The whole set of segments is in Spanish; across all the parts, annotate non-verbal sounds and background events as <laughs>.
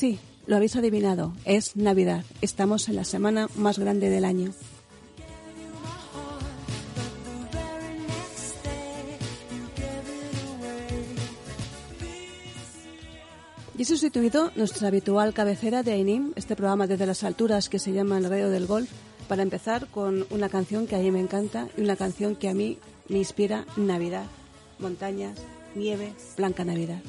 Sí, lo habéis adivinado, es Navidad. Estamos en la semana más grande del año. Y he sustituido nuestra habitual cabecera de AINIM, este programa desde las alturas que se llama El Radio del Golf, para empezar con una canción que a mí me encanta y una canción que a mí me inspira Navidad. Montañas, nieve, blanca Navidad.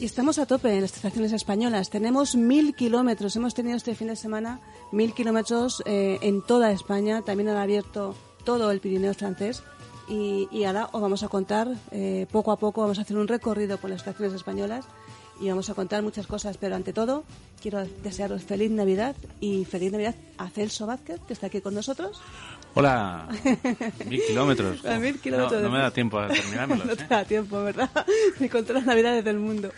Y estamos a tope en las estaciones españolas. Tenemos mil kilómetros. Hemos tenido este fin de semana mil kilómetros eh, en toda España. También han abierto todo el Pirineo francés. Y, ahora os vamos a contar eh, poco a poco, vamos a hacer un recorrido por las estaciones españolas y vamos a contar muchas cosas. Pero ante todo, quiero desearos feliz Navidad y feliz Navidad a Celso Vázquez, que está aquí con nosotros. Hola, <laughs> mil kilómetros. A mil kilómetros. No, no me da tiempo a terminármelos. <laughs> no ¿eh? te da tiempo, ¿verdad? <laughs> Ni con todas las navidades del mundo.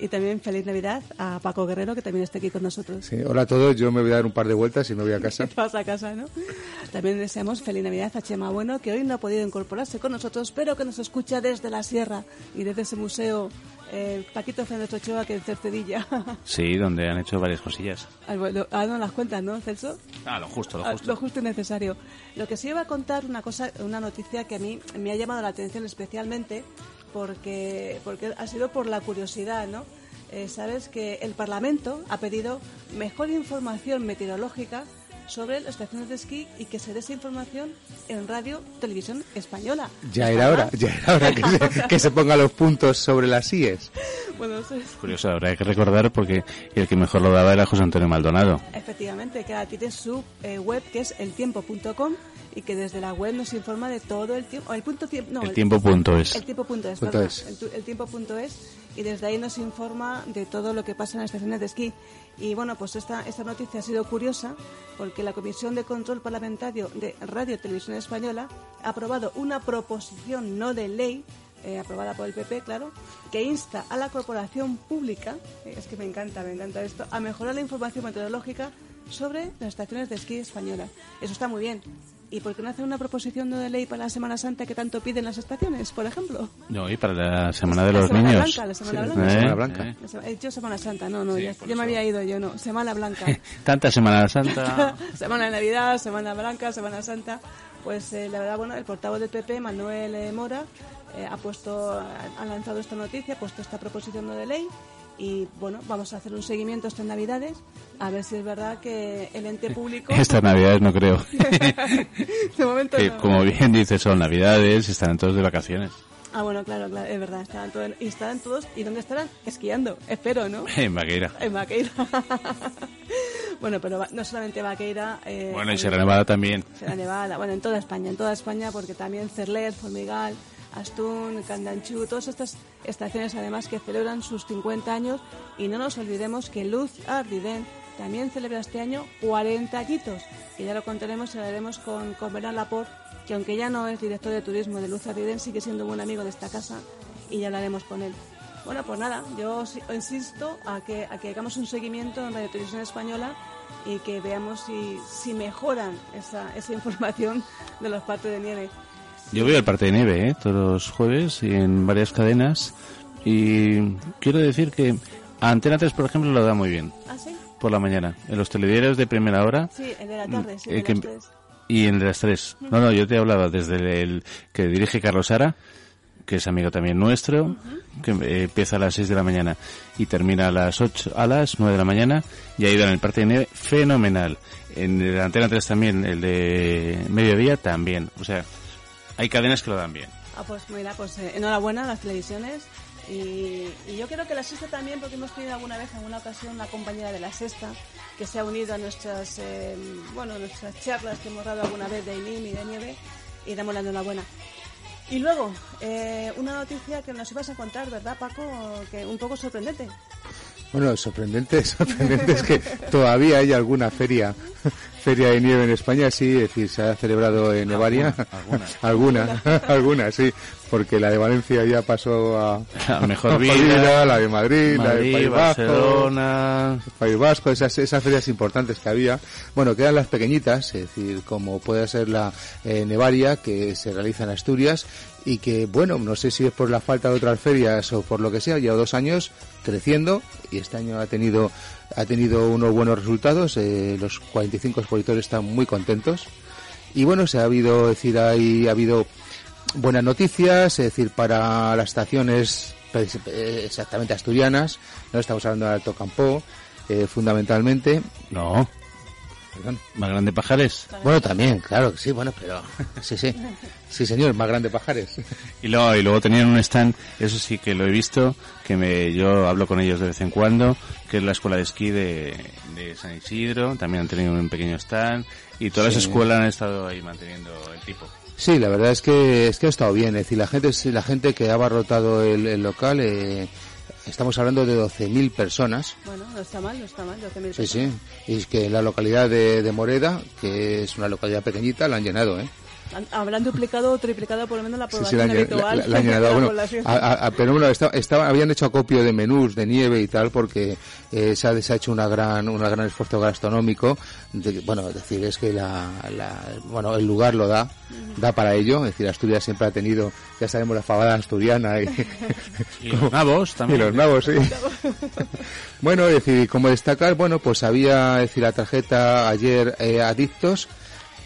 Y también feliz Navidad a Paco Guerrero, que también está aquí con nosotros. Sí, hola a todos, yo me voy a dar un par de vueltas y me voy a casa. Te vas a casa, ¿no? También deseamos feliz Navidad a Chema Bueno, que hoy no ha podido incorporarse con nosotros, pero que nos escucha desde la sierra y desde ese museo eh, Paquito Fernández Ochoa, que en Cercedilla. <laughs> Sí, donde han hecho varias cosillas. Ah, bueno, ah, no las cuentas, ¿no, Celso? Ah, lo justo, lo Ah, justo. Lo justo y necesario. Lo que sí iba a contar una cosa, una noticia que a mí me ha llamado la atención especialmente porque, porque ha sido por la curiosidad, ¿no? Eh, Sabes que el Parlamento ha pedido mejor información meteorológica sobre las estaciones de esquí y que se dé esa información en radio, televisión española. Ya era hora, ya era hora que se, que se ponga los puntos sobre las IES. Bueno, eso es- Curioso, habrá que recordar porque el que mejor lo daba era José Antonio Maldonado. Efectivamente, que tiene su eh, web que es eltiempo.com y que desde la web nos informa de todo el tiempo. El punto tiempo, no, El tiempo.es. El tiempo.es, Punto perdón, es. el, el tiempo.es y desde ahí nos informa de todo lo que pasa en las estaciones de esquí. Y bueno, pues esta, esta noticia ha sido curiosa porque la Comisión de Control Parlamentario de Radio y Televisión Española ha aprobado una proposición no de ley eh, aprobada por el PP, claro, que insta a la corporación pública, eh, es que me encanta, me encanta esto, a mejorar la información meteorológica sobre las estaciones de esquí españolas. Eso está muy bien. ¿Y por qué no hacer una proposición no de ley para la Semana Santa que tanto piden las estaciones, por ejemplo? No, y para la Semana de La los Semana Niños. Blanca, la Semana Sí, Blanca. la ¿Eh? Semana Blanca. ¿Eh? La sema- He dicho Semana Santa, no, no, Sí, ya, por ya me había ido yo, no. Semana Blanca. <laughs> Tanta Semana Santa. <laughs> Semana de Navidad, Semana Blanca, Semana Santa. Pues eh, la verdad, bueno, el portavoz del PP, Manuel eh, Mora, eh, ha puesto, ha, ha lanzado esta noticia, ha puesto esta proposición no de ley y bueno, vamos a hacer un seguimiento estas Navidades a ver si es verdad que el ente <laughs> público Estas Navidades no creo. <laughs> de momento que no. como bien dices son Navidades, estarán todos de vacaciones. Ah, bueno, claro, claro, es verdad, estarán todos, y estarán todos, ¿y dónde estarán? Esquiando, espero, ¿no? <laughs> En Vaqueira. En Vaqueira. bueno, pero no solamente Vaqueira. eh, Bueno, y Sierra Nevada también. Sierra Nevada, bueno, en toda España, en toda España, porque también Cerler, Formigal, Astún, Candanchú, todas estas estaciones además que celebran sus 50 años y no nos olvidemos que Luz Ardiden también celebra este año 40 añitos, que ya lo contaremos y hablaremos con, con Bernard Laporte, que aunque ya no es director de turismo de Luz Ardiden, sigue siendo un buen amigo de esta casa y ya hablaremos con él. Bueno, pues nada, yo si- insisto a que, a que hagamos un seguimiento en Radio Televisión Española y que veamos si, si mejoran esa, esa información de los partes de nieve. Yo veo el parte de nieve, ¿eh? todos los jueves y en varias cadenas. Y quiero decir que Antena 3, por ejemplo, lo da muy bien. ¿Ah, sí? Por la mañana. En los telediarios de primera hora. Sí, el de la tarde, sí, eh, que- y en las tres. No, no, yo te hablaba desde el, el que dirige Carlos Sara, que es amigo también nuestro, que eh, empieza a las 6 de la mañana y termina a las 8, a las 9 de la mañana, y ha ido en el parte de nieve fenomenal. en Antena 3 también, el de Mediodía también. O sea, hay cadenas que lo dan bien. Ah, pues mira, pues eh, enhorabuena a las televisiones. Y, y yo creo que la sexta también, porque hemos tenido alguna vez, en alguna ocasión, una compañera de la sexta que se ha unido a nuestras, eh, bueno, nuestras charlas que hemos dado alguna vez de INIM y de nieve y damos la enhorabuena. Y luego, eh, una noticia que nos ibas a contar, ¿verdad, Paco? Que un poco sorprendente. Bueno, sorprendente, <laughs> sorprendente es que todavía hay alguna feria, feria de nieve en España, sí, es decir, se ha celebrado en Nevaria. Alguna, <laughs> alguna, <laughs> alguna, sí, porque la de Valencia ya pasó a, mejor a vida, la de Madrid, la de País Vasco, Barcelona. País Vasco, esas, esas ferias importantes que había, bueno, quedan las pequeñitas, es decir, como puede ser la eh, Nevaria, que se realiza en Asturias, y que, bueno, no sé si es por la falta de otras ferias o por lo que sea, lleva dos años creciendo, y este año ha tenido, ha tenido unos buenos resultados, eh, los 45 expositores están muy contentos, y bueno, se ha habido, es decir, hay, ha habido buenas noticias, es decir, para las estaciones pues, eh, exactamente asturianas, no estamos hablando de Alto Campo, eh, fundamentalmente. No, Perdón. más grande Pajares. Bueno, también, claro que sí, bueno, pero sí, sí, sí, señor, más grande Pajares. Y luego, y luego tenían un stand, eso sí que lo he visto, que me, yo hablo con ellos de vez en cuando, que es la escuela de esquí de, de San Isidro, también han tenido un pequeño stand, y todas las escuelas han estado ahí manteniendo el tipo. Sí, la verdad es que es que ha estado bien, es decir, la gente, la gente que ha abarrotado el, el local, eh, estamos hablando de 12.000 personas. Bueno, no está mal, no está mal. 12.000 Sí, sí, y es que la localidad de, de Moreda, que es una localidad pequeñita, la han llenado, ¿eh? Habrán duplicado o triplicado por lo menos la Sí, sí, población la, han llen- habitual. la- la han llenado. de la Bueno, población. a- a- a- pero bueno, esta- estaba- habían hecho acopio de menús de nieve y tal porque eh, se, ha, se ha hecho una gran, una gran esfuerzo gastronómico. De- bueno, es decir, es que la, la- bueno, el lugar lo da, da para ello. Es decir, Asturias siempre ha tenido, ya sabemos, la fabada asturiana y, <laughs> Y los nabos <laughs> y también. los nabos, sí. <laughs> bueno, es decir, como destacar, bueno, pues había, es decir, la tarjeta ayer eh, Adictos,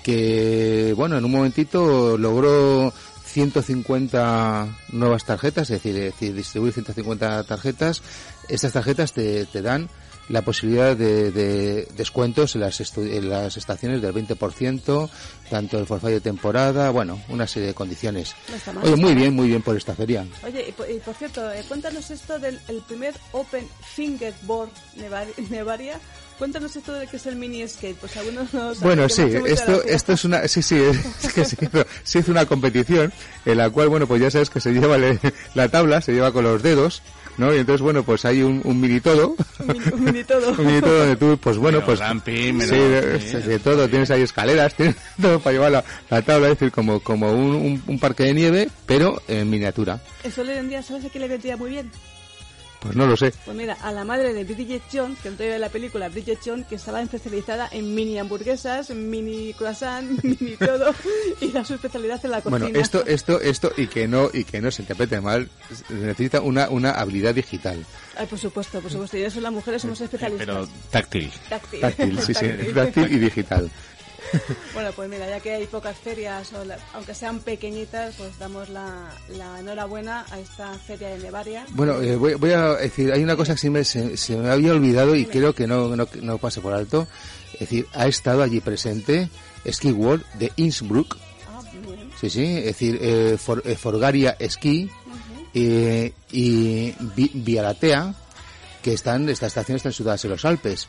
que, bueno, en un momentito logró 150 nuevas tarjetas, es decir, es decir distribuir 150 tarjetas. Estas tarjetas te, te dan la posibilidad de, de descuentos en las, en las estaciones del 20%, tanto el forfait de temporada, bueno, una serie de condiciones. No mal, Oye, muy bien, muy bien por esta feria. Oye, y por, y por cierto, eh, cuéntanos esto del el primer Open Fingerboard Nevar- Nevaria. Cuéntanos esto de que es el mini skate, pues algunos no saben. Bueno, sí, esto, esto es una, sí, sí, <laughs> es que se hizo, se hizo una competición en la cual, bueno, pues ya sabes que se lleva le- la tabla, se lleva con los dedos, ¿no? Y entonces, bueno, pues hay un, un mini todo, Un mini, todo. un mini todo donde tú, pues bueno, pues ramping, menos- sí, de, sí, de todo, tienes ahí escaleras, <laughs> tienes todo para llevar la, la tabla, es decir, como, como un, un, un parque de nieve, pero en miniatura. Eso hoy en día, ¿sabes a quién le vendría muy bien? Pues no lo sé. Pues mira, a la madre de Bridget Jones, que no de la película Bridget Jones, que estaba especializada en mini hamburguesas, mini croissant, <laughs> mini todo, y da su especialidad en la cocina. Bueno, esto, esto, esto, y que no, y que no se interprete mal, necesita una, una habilidad digital. Ay, por supuesto, por supuesto. Y eso las mujeres somos especialistas. Pero táctil. Táctil. Táctil, sí, sí, <laughs> Táctil. táctil y digital. <laughs> Bueno, pues mira, ya que hay pocas ferias, o la- aunque sean pequeñitas, pues damos la, la enhorabuena a esta feria de Nevaria. Bueno, eh, voy, voy a decir, hay una cosa que sí me, se, se me había olvidado y creo que no, no, no pase por alto. Es decir, ha estado allí presente Ski World de Innsbruck, Ah, bien. sí, sí, es decir, eh, For- eh, Forgaria Ski y Vi- Vialatea, que están, esta estación está situadas en los Alpes.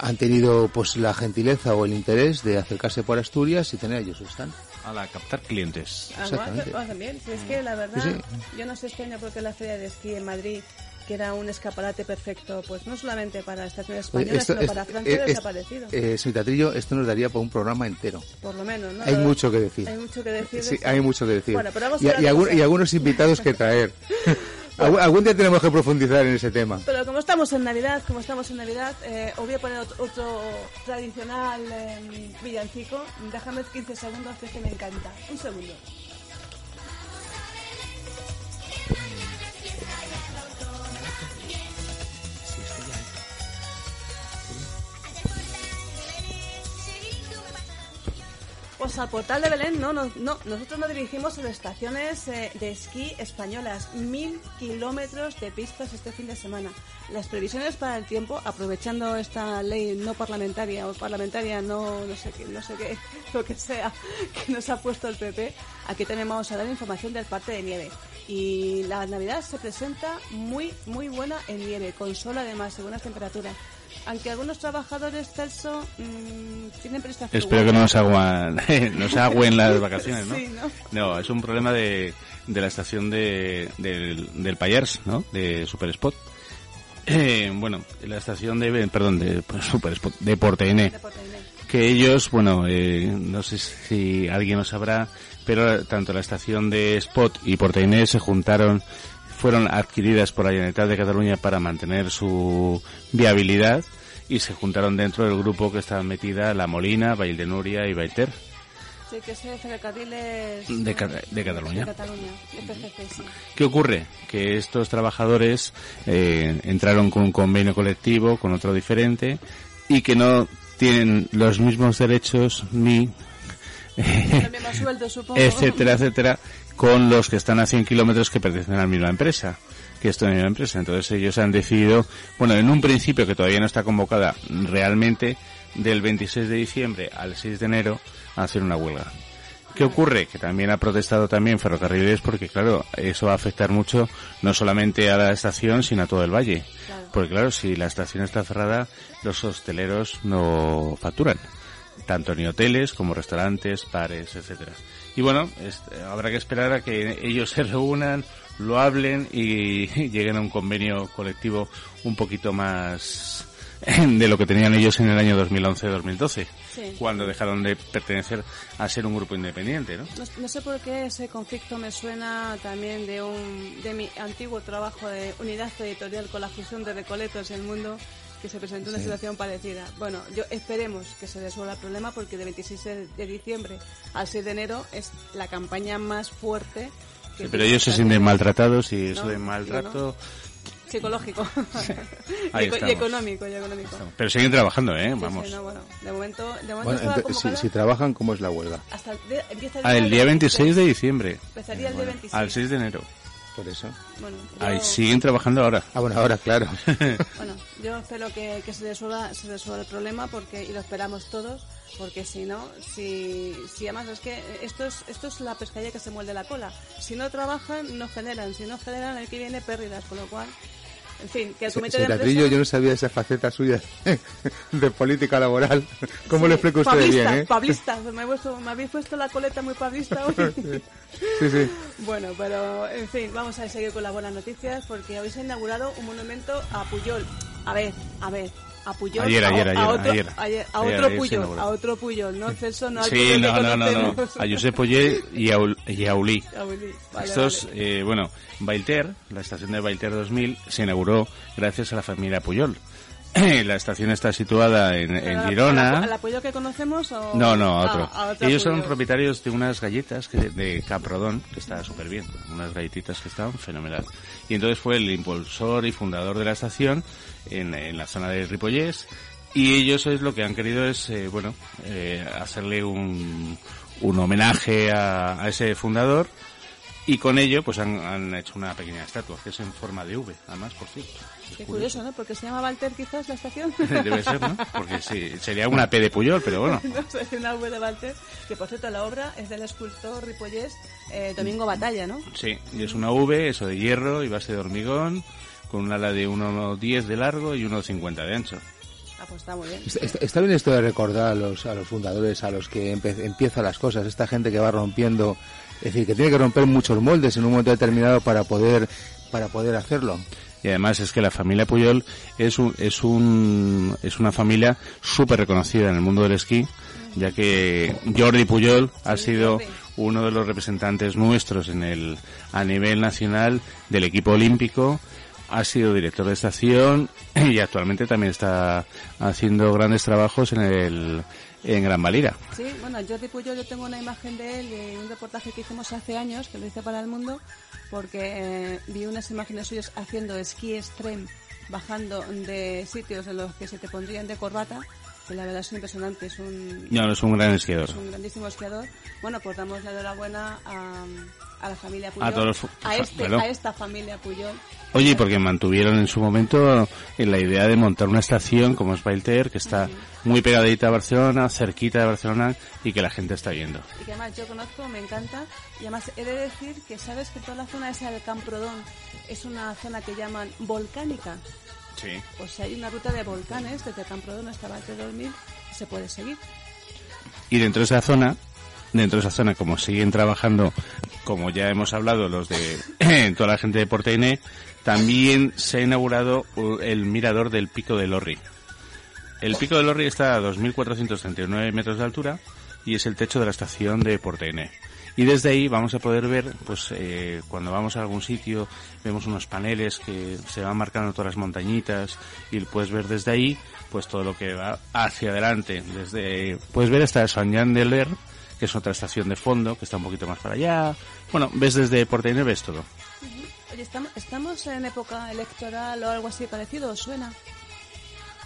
Han tenido pues la gentileza o el interés de acercarse por Asturias y tener ellos stand. A la captar clientes. Ah, Exactamente. bueno, también. Si es que la verdad, Sí, yo no sé este año porque la feria de esquí en Madrid, que era un escaparate perfecto, pues no solamente para estaciones Oye, españolas, sino esto- para esto- Francia, eh, es- desaparecido. Eh, señor Teatrillo, esto nos daría para un programa entero. por lo menos, ¿no? Hay mucho que decir. Hay mucho que decir. de Sí, hay mucho que decir. Bueno, pero vamos a y, ver y algún- y algunos invitados que traer. <laughs> Algún- día tenemos que profundizar en ese tema. Pero como estamos en Navidad, como estamos en Navidad, eh, os voy a poner otro, tradicional eh, villancico. Déjame 15 segundos, que es que me encanta. Un segundo. Pues al portal de Belén, no, no, no. nosotros nos dirigimos a las estaciones eh, de esquí españolas. Mil kilómetros de pistas este fin de semana. Las previsiones para el tiempo, aprovechando esta ley no parlamentaria o parlamentaria, no, no sé qué, no sé qué, <laughs> lo que sea, que nos ha puesto el PP, aquí vamos a dar información del parte de nieve. Y la Navidad se presenta muy, muy buena en nieve, con sol además, según las temperaturas aunque algunos trabajadores Celso mmm, tienen prestación. Espero que no nos aguen, <laughs> nos agüen las <laughs> vacaciones, ¿no? Sí, ¿no? No, es un problema de, de la estación de, del, del Payers, ¿no? De Super Spot. Eh, bueno, la estación de, perdón, de pues, Super Spot, de Porteine. De. Que ellos, bueno, eh, no sé si alguien lo sabrá, pero tanto la estación de Spot y Porteine se juntaron fueron adquiridas por la Generalitat de Cataluña para mantener su viabilidad y se juntaron dentro del grupo que estaba metida La Molina, Vall de Núria y Baiter. Sí, que es el ferrocarriles De, Ca- de Cataluña. de Cataluña, PCC, sí. ¿Qué ocurre? Que estos trabajadores eh, entraron con un convenio colectivo, con otro diferente, y que no tienen los mismos derechos ni <laughs> sueldo, etcétera, etcétera, con los que están a 100 kilómetros que pertenecen a la misma empresa, que esto es la misma empresa. Entonces ellos han decidido, bueno, en un principio que todavía no está convocada realmente, del 26 de diciembre al 6 de enero, a hacer una huelga. ¿Qué ocurre? Que también ha protestado también Ferrocarriles porque, claro, eso va a afectar mucho no solamente a la estación, sino a todo el valle. Claro. Porque, claro, si la estación está cerrada, los hosteleros no facturan. Tanto ni hoteles como restaurantes, bares, etcétera. Y bueno, es- habrá que esperar a que ellos se reúnan, lo hablen y <laughs> lleguen a un convenio colectivo un poquito más <laughs> de lo que tenían ellos en el año 2011-2012, Sí. cuando dejaron de pertenecer a ser un grupo independiente, ¿no? No, no sé por qué ese conflicto me suena también de un de mi antiguo trabajo de unidad editorial con la fusión de Recoletos y el Mundo que se presentó una situación parecida. Bueno, yo esperemos que se resuelva el problema porque de 26 de diciembre al 6 de enero es la campaña más fuerte. Sí, pero ellos se sienten maltratados y eso No, de no, maltrato... psicológico <laughs> Ahí y, y económico y económico. Pero siguen trabajando, ¿eh? Sí, sí, Vamos. no, bueno, de momento, de momento Bueno, si, si trabajan, ¿cómo es la huelga? hasta el, de- empieza Ah, el día 26 de diciembre, Empezaría el día 26. al 6 de enero. Por eso. Bueno, Ahí yo- siguen trabajando ahora. Ah, bueno, ahora, claro. <laughs> <laughs> Bueno, yo espero que, que se, resuelva, se resuelva el problema porque y lo esperamos todos, porque si no, si, si además es que esto es, esto es la pescadilla que se muerde la cola. Si no trabajan, no generan. Si no generan, el que viene pérdidas, con lo cual, en fin, que el comité de empresa... Trillo, yo no sabía esa faceta suya de <laughs> política laboral. <laughs> ¿Cómo Sí, lo explica usted pablista, bien, eh? pablista. <laughs> Me, puesto- me habéis puesto la coleta muy pablista hoy. Sí, sí. Bueno, pero en fin, vamos a seguir con las buenas noticias porque hoy se ha inaugurado un monumento a Puyol. A ver, a ver, a Puyol. Ayer, a, ayer, a ayer, otro, ayer. a Ayer, otro ayer se Puyol, inauguró. a otro Puyol, ¿no, Celso? No al Sí, Puyol no, no, no, no. A Josep Poyet y a, y a Uli. A Willy. Vale, Estos, vale. eh, bueno, Bailter, la estación de Bailter 2000, se inauguró gracias a la familia Puyol. <coughs> la estación está situada en, ¿Pero en a la- Girona. ¿Al, Puyol que conocemos o...? No, no, Ah, otro. a otro Ellos son Puyol. propietarios de unas galletas que, de Caprodón, que está súper bien, unas galletitas que estaban fenomenal. Y entonces fue el impulsor y fundador de la estación en, en la zona de Ripollés y ellos es lo que han querido es, eh, bueno, eh, hacerle un, un homenaje a, a ese fundador y con ello pues han, han hecho una pequeña estatua que es en forma de V, además, por cierto. Es Qué curioso, ¿no? Porque se llama Walter quizás la estación. <laughs> Debe ser, ¿no? Porque sí, sería una P de Puyol, pero bueno. <laughs> no sé, una V de Walter, que por cierto la obra es del escultor ripollés eh, Domingo Batalla, ¿no? Sí, y es una V, eso de hierro y base de hormigón, con un ala de 1,10 de largo y 1,50 de ancho. Ah, pues está muy bien. Está, está- está bien esto de recordar a los, a los fundadores, a los que empe- empiezan las cosas, esta gente que va rompiendo, es decir, que tiene que romper muchos moldes en un momento determinado para poder, para poder hacerlo. Y además es que la familia Puyol es un, es un, es una familia súper reconocida en el mundo del esquí, ya que Jordi Puyol ha sido uno de los representantes nuestros en el, a nivel nacional del equipo olímpico, ha sido director de estación <clears throat> y actualmente también está haciendo grandes trabajos en el, en Gran Valira. Sí, bueno, Jordi Puyol, yo tengo una imagen de él de un reportaje que hicimos hace años, que lo hice para el mundo, porque eh, vi unas imágenes suyas haciendo esquí extreme, bajando de sitios en los que se te pondrían de corbata, que la verdad es impresionante, es un, No, es un gran esquiador. es un grandísimo esquiador. Bueno, pues damos la enhorabuena a, a la familia Puyol, A todos los a, este, claro. a esta familia Puyol. Oye, porque mantuvieron en su momento en la idea de montar una estación como es Bailter, que está muy pegadita a Barcelona, cerquita de Barcelona, y que la gente está viendo. y que además yo conozco, me encanta, y además he de decir que sabes que toda la zona esa del Camprodón es una zona que llaman volcánica, Sí. pues hay una ruta de volcanes desde Camprodón hasta Valle 2000, se puede seguir. Y dentro de esa zona, dentro de esa zona, como siguen trabajando, como ya hemos hablado, los de <clears throat> toda la gente de Portainé, también se ha inaugurado uh, el mirador del Pico del Orri. El Pico del Orri está a 2.439 metros de altura y es el techo de la estación de Portainé. Y desde ahí vamos a poder ver, pues eh, cuando vamos a algún sitio, vemos unos paneles que se van marcando todas las montañitas y puedes ver desde ahí, pues todo lo que va hacia adelante. Desde, puedes ver hasta San Jean de Ler, que es otra estación de fondo, que está un poquito más para allá. Bueno, ves desde Portainé, ves todo. Oye, ¿estamos, ¿estamos en época electoral o algo así parecido? ¿Os suena?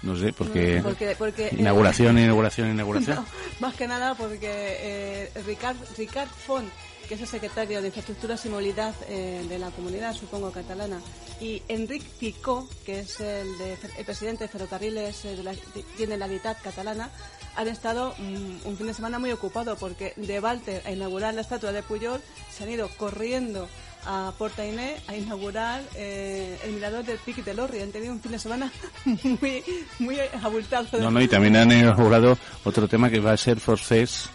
No sé, porque... Porque, porque, eh, Inauguración, inauguración, inauguración. <laughs> No, más que nada porque eh, Ricard, Ricard Font, que es el secretario de Infraestructuras y Movilidad eh, de la comunidad, supongo, catalana, y Enric Picó, que es el, de- el presidente de Ferrocarriles eh, de la Generalitat catalana, han estado mm, un fin de semana muy ocupado porque de Walter a inaugurar la estatua de Puyol se han ido corriendo a Portainé a inaugurar eh, el mirador del Pic de Lorri. Han tenido un fin de semana <laughs> muy, muy abultado. No, no, y también han inaugurado otro tema que va a ser Forces,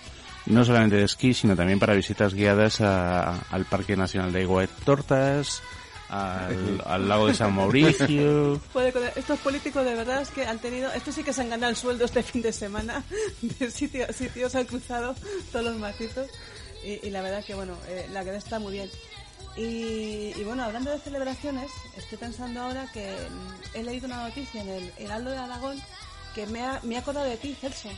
no solamente de esquí, sino también para visitas guiadas a- al Parque Nacional de Iguaet Tortas, al, <laughs> al lago de San Mauricio. Puede con- estos políticos de verdad es que han tenido, estos sí que se han ganado el sueldo este fin de semana, <laughs> de sitio, sitios han cruzado todos los macizos y, y la verdad que bueno, eh, la verdad está muy bien. Y, y bueno, hablando de celebraciones, estoy pensando ahora que mm, he leído una noticia en el Heraldo de Aragón que me ha, me ha acordado de ti, Celso,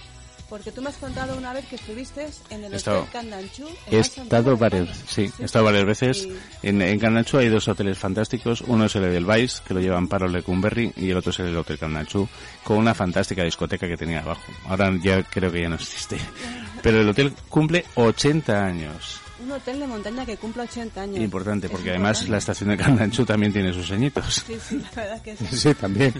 porque tú me has contado una vez que estuviste en el estado- Hotel Candanchú. en He estado varias, Baños. sí, he estado varias veces. En, en Candanchú hay dos hoteles fantásticos. Uno es el Edelweiss, que lo llevan Paro Lecumberri, y el otro es el Hotel Candanchú, con una fantástica discoteca que tenía abajo. Ahora ya creo que ya no existe. <laughs> Pero el hotel cumple 80 años. Un hotel de montaña que cumple 80 años. Importante, porque además importante. la estación de Candanchú también tiene sus añitos. Sí, sí, la verdad que sí. <laughs> Sí, también.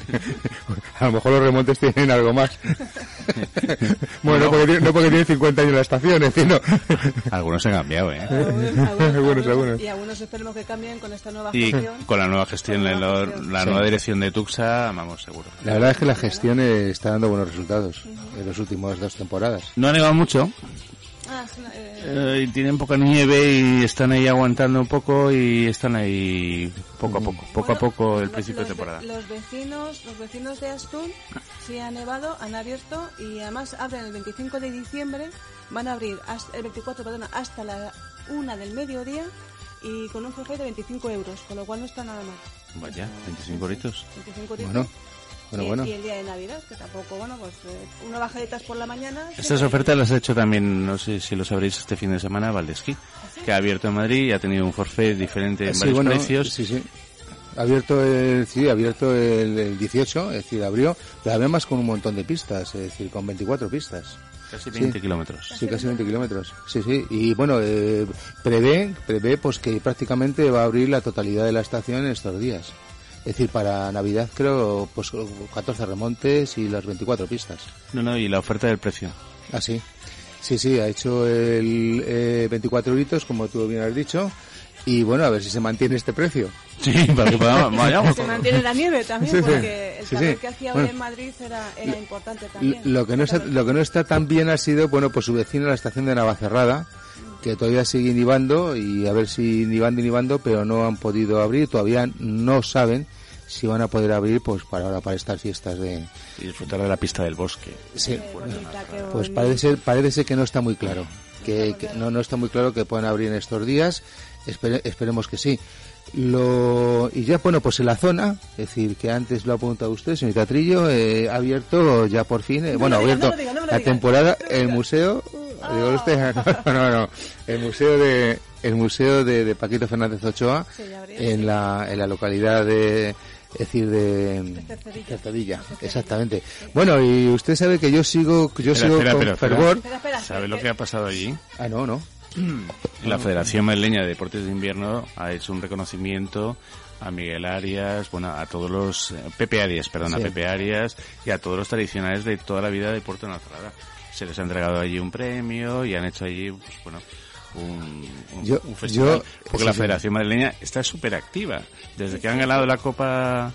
A lo mejor los remontes tienen algo más. <laughs> bueno, no porque, tiene- no porque tienen 50 años la estación, en fin, no. <laughs> Algunos se han cambiado, ¿eh? Algunos, Algunos, algunos. Y algunos esperemos que cambien con esta nueva Y gestión. con la nueva gestión, la la, nueva la nueva Sí. dirección de Tuxa, vamos, seguro. La verdad es que la gestión eh, está dando buenos resultados en las últimas dos temporadas. No ha nevado mucho, Ah, es una- eh, eh, y tienen poca nieve y están ahí aguantando un poco y están ahí poco a poco, poco a poco el principio de temporada. Los vecinos, los vecinos de Astún sí han nevado, han abierto y además abren el 25 de diciembre, van a abrir hasta, el 24, perdona, hasta la una del mediodía y con un forfait de 25 euros, con lo cual no está nada mal. Vaya, 25 horitos. 25 euros. Bueno, bueno, y, bueno. y el día de Navidad, que tampoco, bueno, pues eh, una bajaditas por la mañana. Estas ofertas las ha hecho también, no sé si lo sabréis, este fin de semana Valdesquí, que ha abierto en Madrid y ha tenido un forfait diferente en Sí, varios bueno, precios. Sí, sí. Abierto el, sí, abierto el, el 18, es decir, abrió, pero además con un montón de pistas, es decir, con 24 pistas. Casi 20 Sí. kilómetros. Sí, casi 20 kilómetros. Sí, sí. Y bueno, eh, prevé, prevé pues que prácticamente va a abrir la totalidad de la estación en estos días. Es decir, para Navidad creo pues 14 remontes y las 24 pistas. No, no, y la oferta del precio. Ah, sí. Sí, sí, ha hecho el eh, 24 euritos, como tú bien has dicho. Y bueno, a ver si se mantiene este precio. Sí, para que podamos, <laughs> vayamos. Se mantiene la nieve también, Sí, sí. porque el calor sí. que hacía Bueno. hoy en Madrid era, era importante también. Lo que, no está, lo que no está tan bien ha sido, bueno, pues su vecino la estación de Navacerrada, que todavía sigue nivando y a ver si nivando y nivando, pero no han podido abrir, todavía no saben si van a poder abrir pues para ahora para estas fiestas de Y disfrutar de la pista del bosque. sí, pues parece ser parece ser que no está muy claro que, que no no está muy claro que puedan abrir en estos días. Espere- esperemos que sí. Lo y ya bueno pues en la zona es decir que antes lo ha apuntado usted señorita Trillo eh, ha abierto ya por fin eh, No bueno ha lo diga, abierto no diga, no la diga. temporada el museo digo usted <laughs> no no no el museo de el museo de, de Paquito Fernández Ochoa en la en la localidad de es decir, de Cercedilla. Cercedilla, exactamente. Bueno, y usted sabe que yo sigo, yo Espera, sigo espera, con espera, fervor. Espera, espera, ¿Sabes lo que- que ha pasado allí? Ah, no, no. <clears throat> La Federación Madrileña de Deportes de Invierno ha hecho un reconocimiento a Miguel Arias, bueno, a todos los, eh, Pepe Arias, perdón, Sí. a Pepe Arias y a todos los tradicionales de toda la vida de Puerto Nacerrada. Se les ha entregado allí un premio y han hecho allí, pues bueno, un, un- Yo- un festival. yo- porque sí, la sí. Federación Madrileña está súper activa. Desde que han ganado la Copa,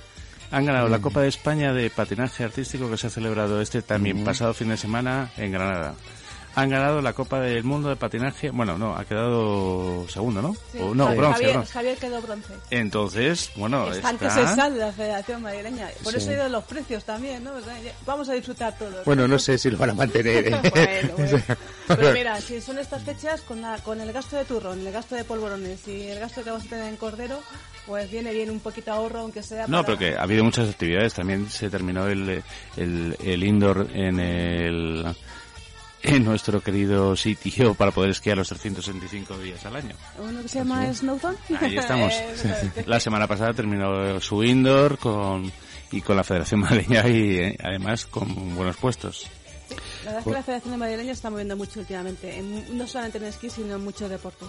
han ganado Mm. la Copa de España de patinaje artístico que se ha celebrado este también pasado fin de semana en Granada. Han ganado la Copa del Mundo de patinaje, bueno, no, ha quedado segundo, ¿no? Sí, O- no, Javier, bronce, Javier, bronce. Javier quedó bronce. Entonces, bueno, Están que está... se sale la Federación Madrileña. Por Sí. eso he ido a los precios también, ¿no? Vamos a disfrutar todos. Bueno, no sé si lo van a mantener. ¿eh? <laughs> bueno, bueno. <laughs> Pero mira, si son estas fechas, con, la- con el gasto de turrón, el gasto de polvorones y el gasto que vamos a tener en cordero, pues viene bien un poquito ahorro, aunque sea No, para- pero que ha habido muchas actividades. También se terminó el, el, el indoor en el en nuestro querido sitio para poder esquiar los 365 días al año. Uno que se llama Snowzone. Ahí estamos. <laughs> La semana pasada terminó su indoor con y con la Federación Madrileña y eh, además con buenos puestos. La verdad es que la Federación Madrileña está moviendo mucho últimamente, en- no solamente en esquí, sino en muchos deportes.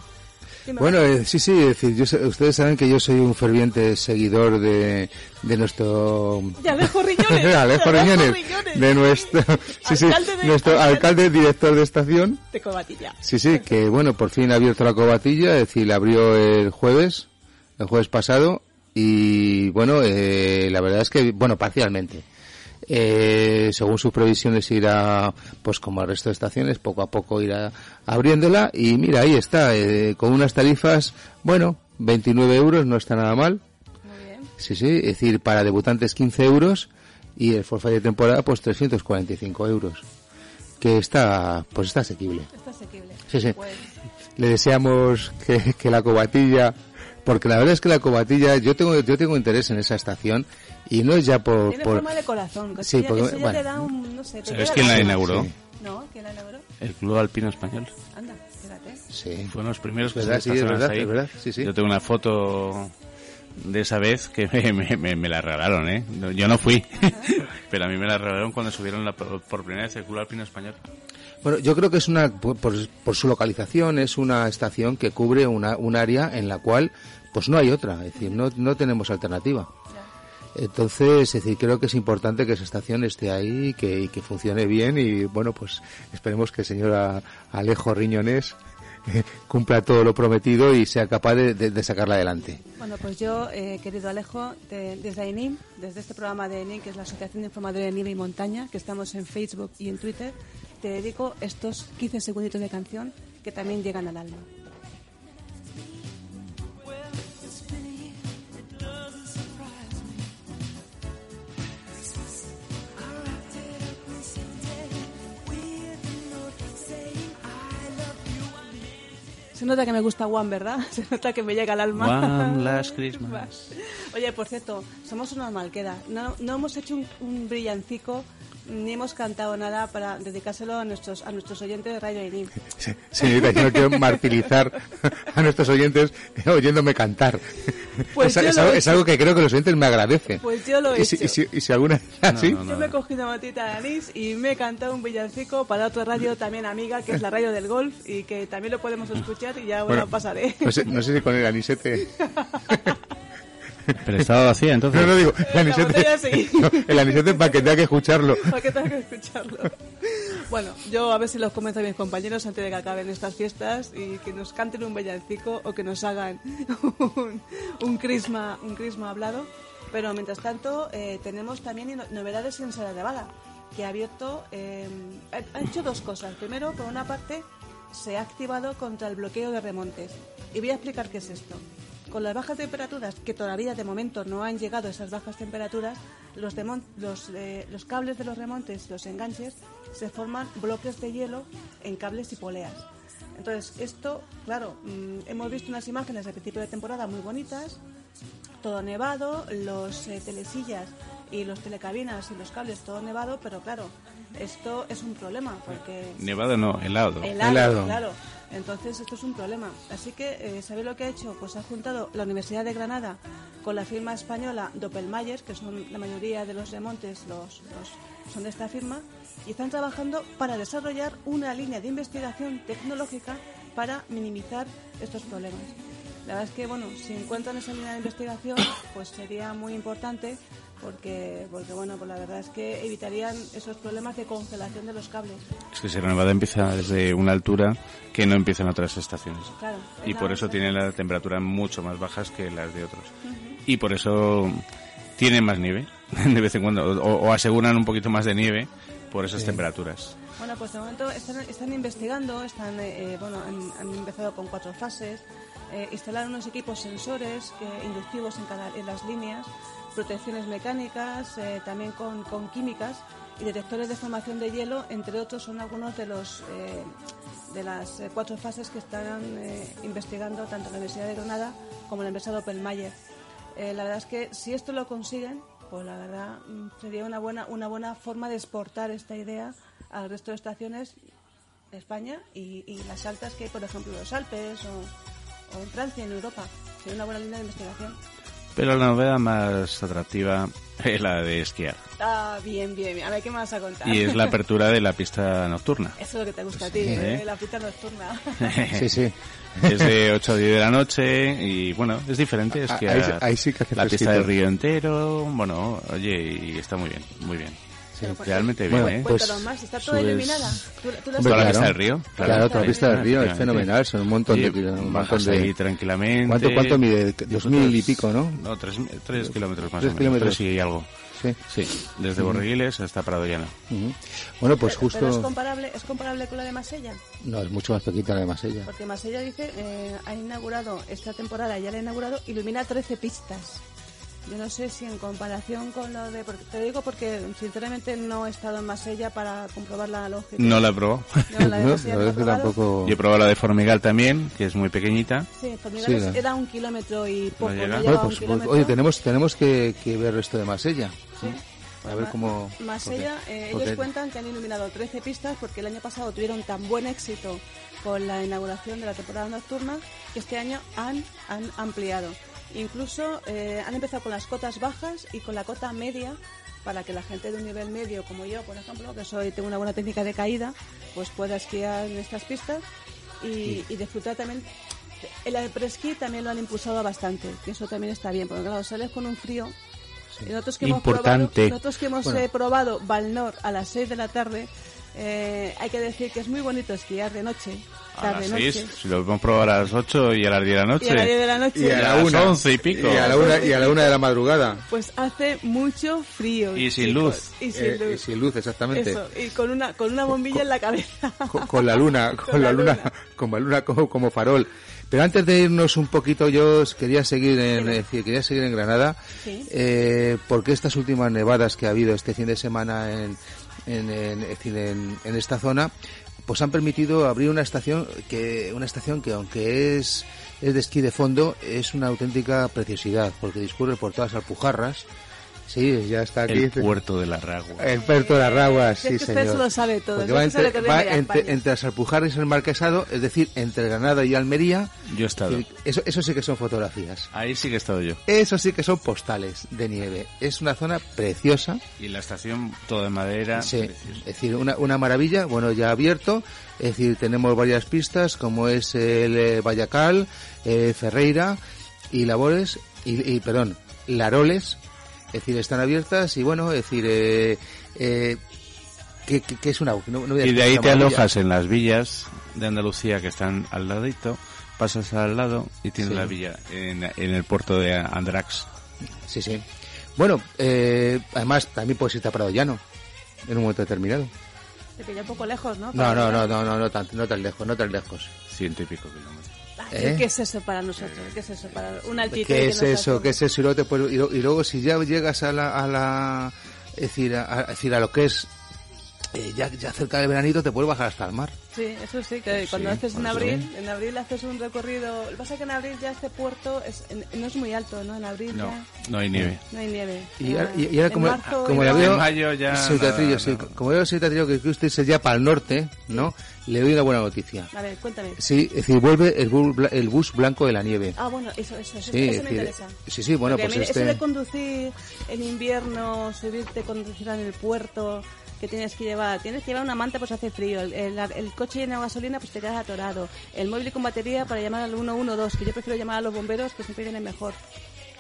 Bueno, eh, sí, sí, es decir, yo ustedes saben que yo soy un ferviente seguidor de, de nuestro... De Alejo Riñones. <laughs> Alejo de Riñones, Riñones. de nuestro, sí, sí, Alcalde de- nuestro alcalde. alcalde, director de estación. De Cobatilla. Sí, sí, que bueno, por fin ha abierto la cobatilla, es decir, la abrió el jueves, el jueves pasado, y bueno, eh, la verdad es que, bueno, parcialmente. Eh, según sus previsiones irá, pues como el resto de estaciones, poco a poco irá abriéndola, y mira, ahí está, eh, con unas tarifas, bueno, 29 euros, no está nada mal, Muy bien. sí, sí, es decir, para debutantes 15 euros, y el forfait de temporada, pues 345 euros, que está, pues está asequible. Está asequible. Sí, sí. Pues, le deseamos que, que la cobatilla porque la verdad es que la cobatilla yo tengo yo tengo interés en esa estación y no es ya por, tiene por forma de corazón. que Sí, porque- eso ya bueno. te da un, no sé, te ¿Sabes quién la inauguró? Sí. No, ¿quién la inauguró? El Club Alpino Español. Anda, fíjate. sí Fueron los primeros que Es verdad, se sí, es verdad, ahí. es verdad, sí, sí. Yo tengo una foto de esa vez que <laughs> me, me, me- me la regalaron, ¿eh? No, Yo no fui, <laughs> pero a mí me la regalaron cuando subieron la, por por primera vez el Club Alpino Español. bueno yo creo que es una por, por- por su localización es una estación que cubre una un área en la cual pues no hay otra es decir no no tenemos alternativa entonces, es decir, creo que es importante que esa estación esté ahí que, y que funcione bien y bueno, pues esperemos que el señor Alejo Riñones eh, cumpla todo lo prometido y sea capaz de, sacarla adelante. Bueno, pues yo, eh, querido Alejo, de- desde AINIM, desde este programa de AINIM, que es la Asociación de Informadores de Nieve y Montaña, que estamos en Facebook y en Twitter, te dedico estos 15 segunditos de canción que también llegan al alma. Se nota que me gusta One, ¿verdad? <laughs> Se nota que me llega al alma. One <laughs> Last Christmas. Oye, por cierto, somos una malqueda. No, no hemos hecho un, un brillancico ni hemos cantado nada para dedicárselo a nuestros a nuestros oyentes de Radio Inim. Sí, Señorita, yo no quiero martirizar a nuestros oyentes oyéndome cantar. Pues es, yo es lo algo, he es hecho. algo que creo que los oyentes me agradecen. Pues yo lo he y si, hecho. y si, y si alguna así, no, Yo me he cogido una matita de anís y me he cantado un villancico para otra radio también amiga, que es la radio del golf, y que también lo podemos escuchar y ya bueno, Bueno, pasaré. no sé, no sé si con el anisete. <laughs> Pero estaba vacía, entonces. No, no digo, el La anisete. sí. no, el anisete para que tenga que escucharlo. ¿Para qué tengo que escucharlo? Bueno, yo a ver si los convenzo a mis compañeros antes de que acaben estas fiestas y que nos canten un villancico o que nos hagan un, un crisma, un crisma hablado. Pero mientras tanto, eh, tenemos también no- novedades en Sala de Vaga, que ha abierto, eh, ha, ha hecho dos cosas. Primero, por una parte, se ha activado contra el bloqueo de remontes. Y voy a explicar qué es esto. Con las bajas temperaturas, que todavía de momento no han llegado esas bajas temperaturas, los, los, eh, los cables de los remontes, los enganches, se forman bloques de hielo en cables y poleas. Entonces, esto, claro, mm, hemos visto unas imágenes de principio de temporada muy bonitas, todo nevado, los eh, telesillas y los telecabinas y los cables todo nevado, pero claro, esto es un problema porque Nevado no, helado. helado, Helado. claro. Entonces esto es un problema. Así que, eh, ¿sabéis lo que ha hecho? Pues ha juntado la Universidad de Granada con la firma española Doppelmayr, que son la mayoría de los remontes los, los- son de esta firma, y están trabajando para desarrollar una línea de investigación tecnológica para minimizar estos problemas. La verdad es que, bueno, si encuentran esa línea de investigación, pues sería muy importante porque, porque bueno, pues la verdad es que evitarían esos problemas de congelación de los cables. Es que Sierra Nevada empieza desde una altura que no empieza en otras estaciones. Claro. Y es por eso base. tienen la temperatura mucho más bajas que las de otros. Y por eso tienen más nieve <laughs> de vez en cuando, o, o aseguran un poquito más de nieve por esas temperaturas. Bueno, pues de momento están, están investigando, están, eh, eh, bueno, han, han empezado con cuatro fases, eh, instalar unos equipos sensores que, inductivos en, cada, en las líneas, protecciones mecánicas, eh, también con, químicas y detectores de formación de hielo, entre otros son algunos de los eh, de las eh, cuatro fases que están eh, investigando tanto la Universidad de Granada como la empresa Doppelmayr. Eh, la verdad es que si esto lo consiguen, pues la verdad mm, sería una buena una buena forma de exportar esta idea al resto de estaciones de España y, las altas que hay, por ejemplo, los Alpes o, o en Francia, en Europa. Sería una buena línea de investigación. Pero la novedad más atractiva es la de esquiar. Ah, bien, bien, bien. A ver, ¿qué me vas a contar? Y es la <laughs> apertura de la pista nocturna. Eso es lo que te gusta a ti, Sí. ¿eh? la pista nocturna. <laughs> Sí, sí. Es de 8 a 10 de la noche y bueno, es diferente. Es que ahí sí- ahí sí que hace la pista del río entero, bueno, oye, y está muy bien, muy bien. Pues, Realmente bien, Bueno, ¿eh? pues, más, ¿está toda subes- iluminada? ¿Tú, tú la ¿Toda la pista del río? Claro, toda la pista del río es fenomenal, son un montón de Oye, kilo- un montón de- ahí tranquilamente. ¿Cuánto- cuánto mide? Dos mil y pico, ¿no? No, tres, tres kilómetros más Tres o menos. kilómetros. Tres y algo. Sí. Sí, desde Borreguiles hasta Prado Llano. Ujú. Bueno, pues Pero- Pero es justo... comparable, es comparable con la de Masella, No, es mucho más pequeñita la de Masella. porque Masella dice, eh, ha inaugurado esta temporada, ya la ha inaugurado, ilumina 13 pistas. Yo no sé si en comparación con lo de... porque- te digo porque sinceramente no he estado en Masella para comprobar la longitud. No la he probado. No, la de <laughs> No, la no tampoco... Yo he probado la de Formigal también, que es muy pequeñita. Sí, Formigal Sí, era un kilómetro y poco, no, llega. a pues, un pues, kilómetro. oye, tenemos, tenemos que, que ver esto de Masella. Sí. A ver cómo... Masella, porque- eh, porque- ellos cuentan que han iluminado 13 pistas porque el año pasado tuvieron tan buen éxito con la inauguración de la temporada nocturna que este año han, han ampliado. Incluso eh, han empezado con las cotas bajas y con la cota media para que la gente de un nivel medio como yo, por ejemplo, que soy tengo una buena técnica de caída, pues pueda esquiar en estas pistas y, y disfrutar también. El presquí también lo han impulsado bastante, que eso también está bien, porque claro, sales con un frío y nosotros que hemos Importante. probado, nosotros que hemos Bueno. eh, probado Valnor a las 6 de la tarde, eh, hay que decir que es muy bonito esquiar de noche, A las noche. 6, si lo hemos probado a las 8 y a las 10 de la noche. Y a las 10 de la noche, Y a a la las una. 11 y pico. Y a la una, y a la una de la madrugada. pues hace mucho frío. Y sin chicos, luz. Y sin Eh, luz. y sin luz, exactamente. Eso, y con una, con una bombilla en la cabeza. <laughs> con, con la luna, con, la luna, <laughs> como la luna como, como farol. Pero antes de irnos un poquito, yo os quería seguir en, decir, quería seguir en Granada, Sí. eh, porque estas últimas nevadas que ha habido este fin de semana en, en, en- en esta zona, pues han permitido abrir una estación que, una estación que aunque es, es de esquí de fondo, es una auténtica preciosidad, porque discurre por todas las Alpujarras. Sí, ya está aquí. El puerto de la Ragua. El Puerto de las Raguas, sí, que usted señor. se lo sabe todo, Porque usted va, sabe entre, que va entre, entre las y el Marquesado, es decir, entre Granada y Almería. Yo he estado. Eso, eso sí que son fotografías. Ahí sí que he estado yo. Eso sí que son postales de nieve. Es una zona preciosa. Y la estación, toda de madera. Sí, preciosa. es decir, una, una maravilla. Bueno, ya abierto. Es decir, tenemos varias pistas como es el eh, Vallacal, eh, Ferreira y Labores, y, y, perdón, Laroles. Es decir, están abiertas y bueno, es decir, eh, eh, que, que- que es una... no- no voy a Y de ahí te alojas en las villas de Andalucía que están al ladito, pasas al lado y tienes Sí. la villa en, en el puerto de Andrax. Sí, sí. Bueno, eh, además también puedes irte a Prado Llano en un momento determinado. Te pilla un poco lejos, ¿no? No, no, no, no, no, no tan, no tan lejos, no tan lejos. Ciento y pico kilómetros. Ay, ¿Eh? ¿Qué es eso para nosotros? ¿Qué es eso para una altitud? ¿Qué que es eso? hace- ¿Qué es eso? Y luego, te puedes- y, lo- y luego si ya llegas a la, a la es decir, a, decir, a lo que es eh, ya, ya cerca del veranito te puedes bajar hasta el mar. Sí, eso sí, que cuando haces en abril, en abril haces un recorrido. Lo que pasa es que en abril ya este puerto es, no es muy alto, ¿no? En abril no, ya. No hay nieve. No hay nieve. Y, ahora, y ahora como, como ya veo. mayo ya. Nada, sí, no. como veo, sí, que usted es ya para el norte, ¿no? Le doy una buena noticia. A ver, cuéntame. Sí, es decir, vuelve el bus, el bus blanco de la nieve. Ah, bueno, eso, eso, eso, sí, eso decir, me interesa. Sí, sí, bueno, Porque pues mí, este... Eso de conducir en invierno, subirte, conducir en el puerto que tienes que llevar. Tienes que llevar una manta pues hace frío. El, el, el, coche lleno de gasolina pues te quedas atorado. El móvil con batería para llamar al 112, que yo prefiero llamar a los bomberos que siempre vienen mejor.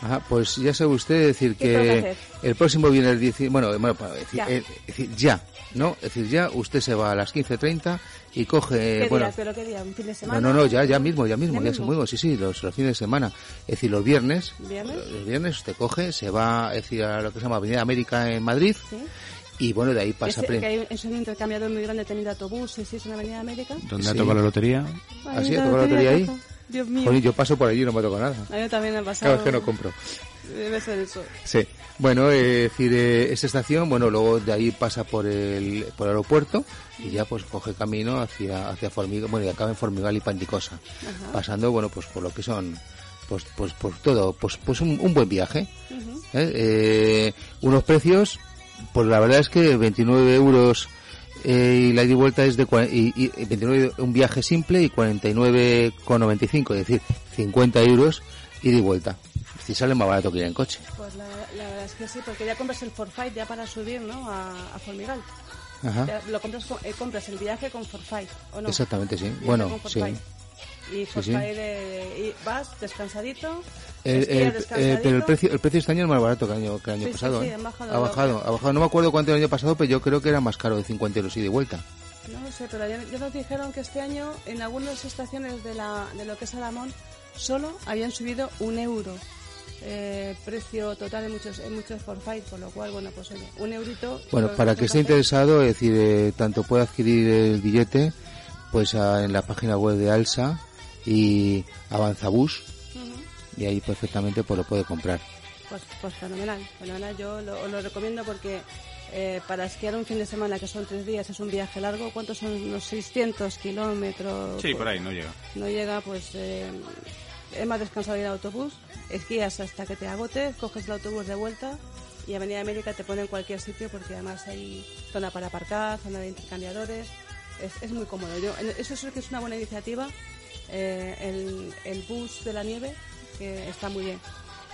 Ajá, pues ya sabe usted decir que el próximo viene el 10, bueno, bueno para decir, ya. Es decir, ya, ¿no? Es decir, ya usted se va a las 15.30 y coge, ¿Qué bueno, día? ¿Pero qué día? ¿Un fin de semana? No, no, no, ya, ya mismo, ya mismo, ¿Ya ya, mismo? mismo, sí, sí, los, los fines de semana. Es decir, los viernes, ¿Viernes? los viernes usted coge, se va, es decir, a lo que se llama Avenida América en Madrid, ¿Sí? y bueno, de ahí pasa... Es, que hay, es un intercambiador muy grande de autobuses, ¿sí? Es una avenida América. ¿Dónde ha Sí. tocado la lotería? ¿Ah, sí? Ay, ¿Ha tocado la lotería ahí? caja. Dios mío. Joder, yo paso por allí y no me toco nada. A mí también me ha pasado. Claro, es que no compro. Debe ser eso. Sí. Bueno, eh, es decir, eh, esa estación, bueno, luego de ahí pasa por el, por el aeropuerto y ya pues coge camino hacia, hacia Formigal, bueno, y acaba en Formigal y Panticosa. Ajá. Pasando, bueno, pues por lo que son, pues, pues, por todo, pues, pues un, un buen viaje. Ujú. ¿eh? Eh, unos precios, pues la verdad es que 29 euros eh, y la ida y vuelta es de y, y 29 un viaje simple y 49,95, es decir, 50 euros ida y vuelta. Decir, sale más barato que ir en coche. Pues la, la verdad es que sí, porque ya compras el forfait ya para subir, ¿no? A, a Formigal. Ajá. Ya lo compras, eh, compras el viaje con forfait, ¿o no? Exactamente, sí. Bueno, sí. Y sí. de- y vas descansadito. El, el- eh, descansadito. pero el precio, el precio este año es más barato que el año, que el año Sí, pasado. ¿eh? bajado ha bajado, ha bajado. No me acuerdo cuánto el año pasado, pero yo creo que era más caro de 50 euros y vuelta. No lo sé, pero ya, ya nos dijeron que este año en algunas estaciones de, la, de lo que es Alamón solo habían subido un euro. Eh, precio total en muchos en muchos forfait, por lo cual, bueno, pues oye, un eurito. Bueno, para que esté interesado, es decir, eh, tanto puede adquirir el billete pues a- en la página web de Alsa y Avanzabus Ujú. y ahí perfectamente pues lo puede comprar. Pues, pues fenomenal, fenomenal. Yo lo, os lo recomiendo porque eh, para esquiar un fin de semana, que son tres días, es un viaje largo. ¿Cuántos son unos 600 kilómetros? Sí, por ahí, no llega. No llega, pues eh, es más descansado ir al autobús. Esquías hasta que te agotes, coges el autobús de vuelta y Avenida América te pone en cualquier sitio porque además hay zona para aparcar, zona de intercambiadores. Es, es muy cómodo. Yo, eso sí que es una buena iniciativa. Eh, el, el bus de la nieve, que está muy bien.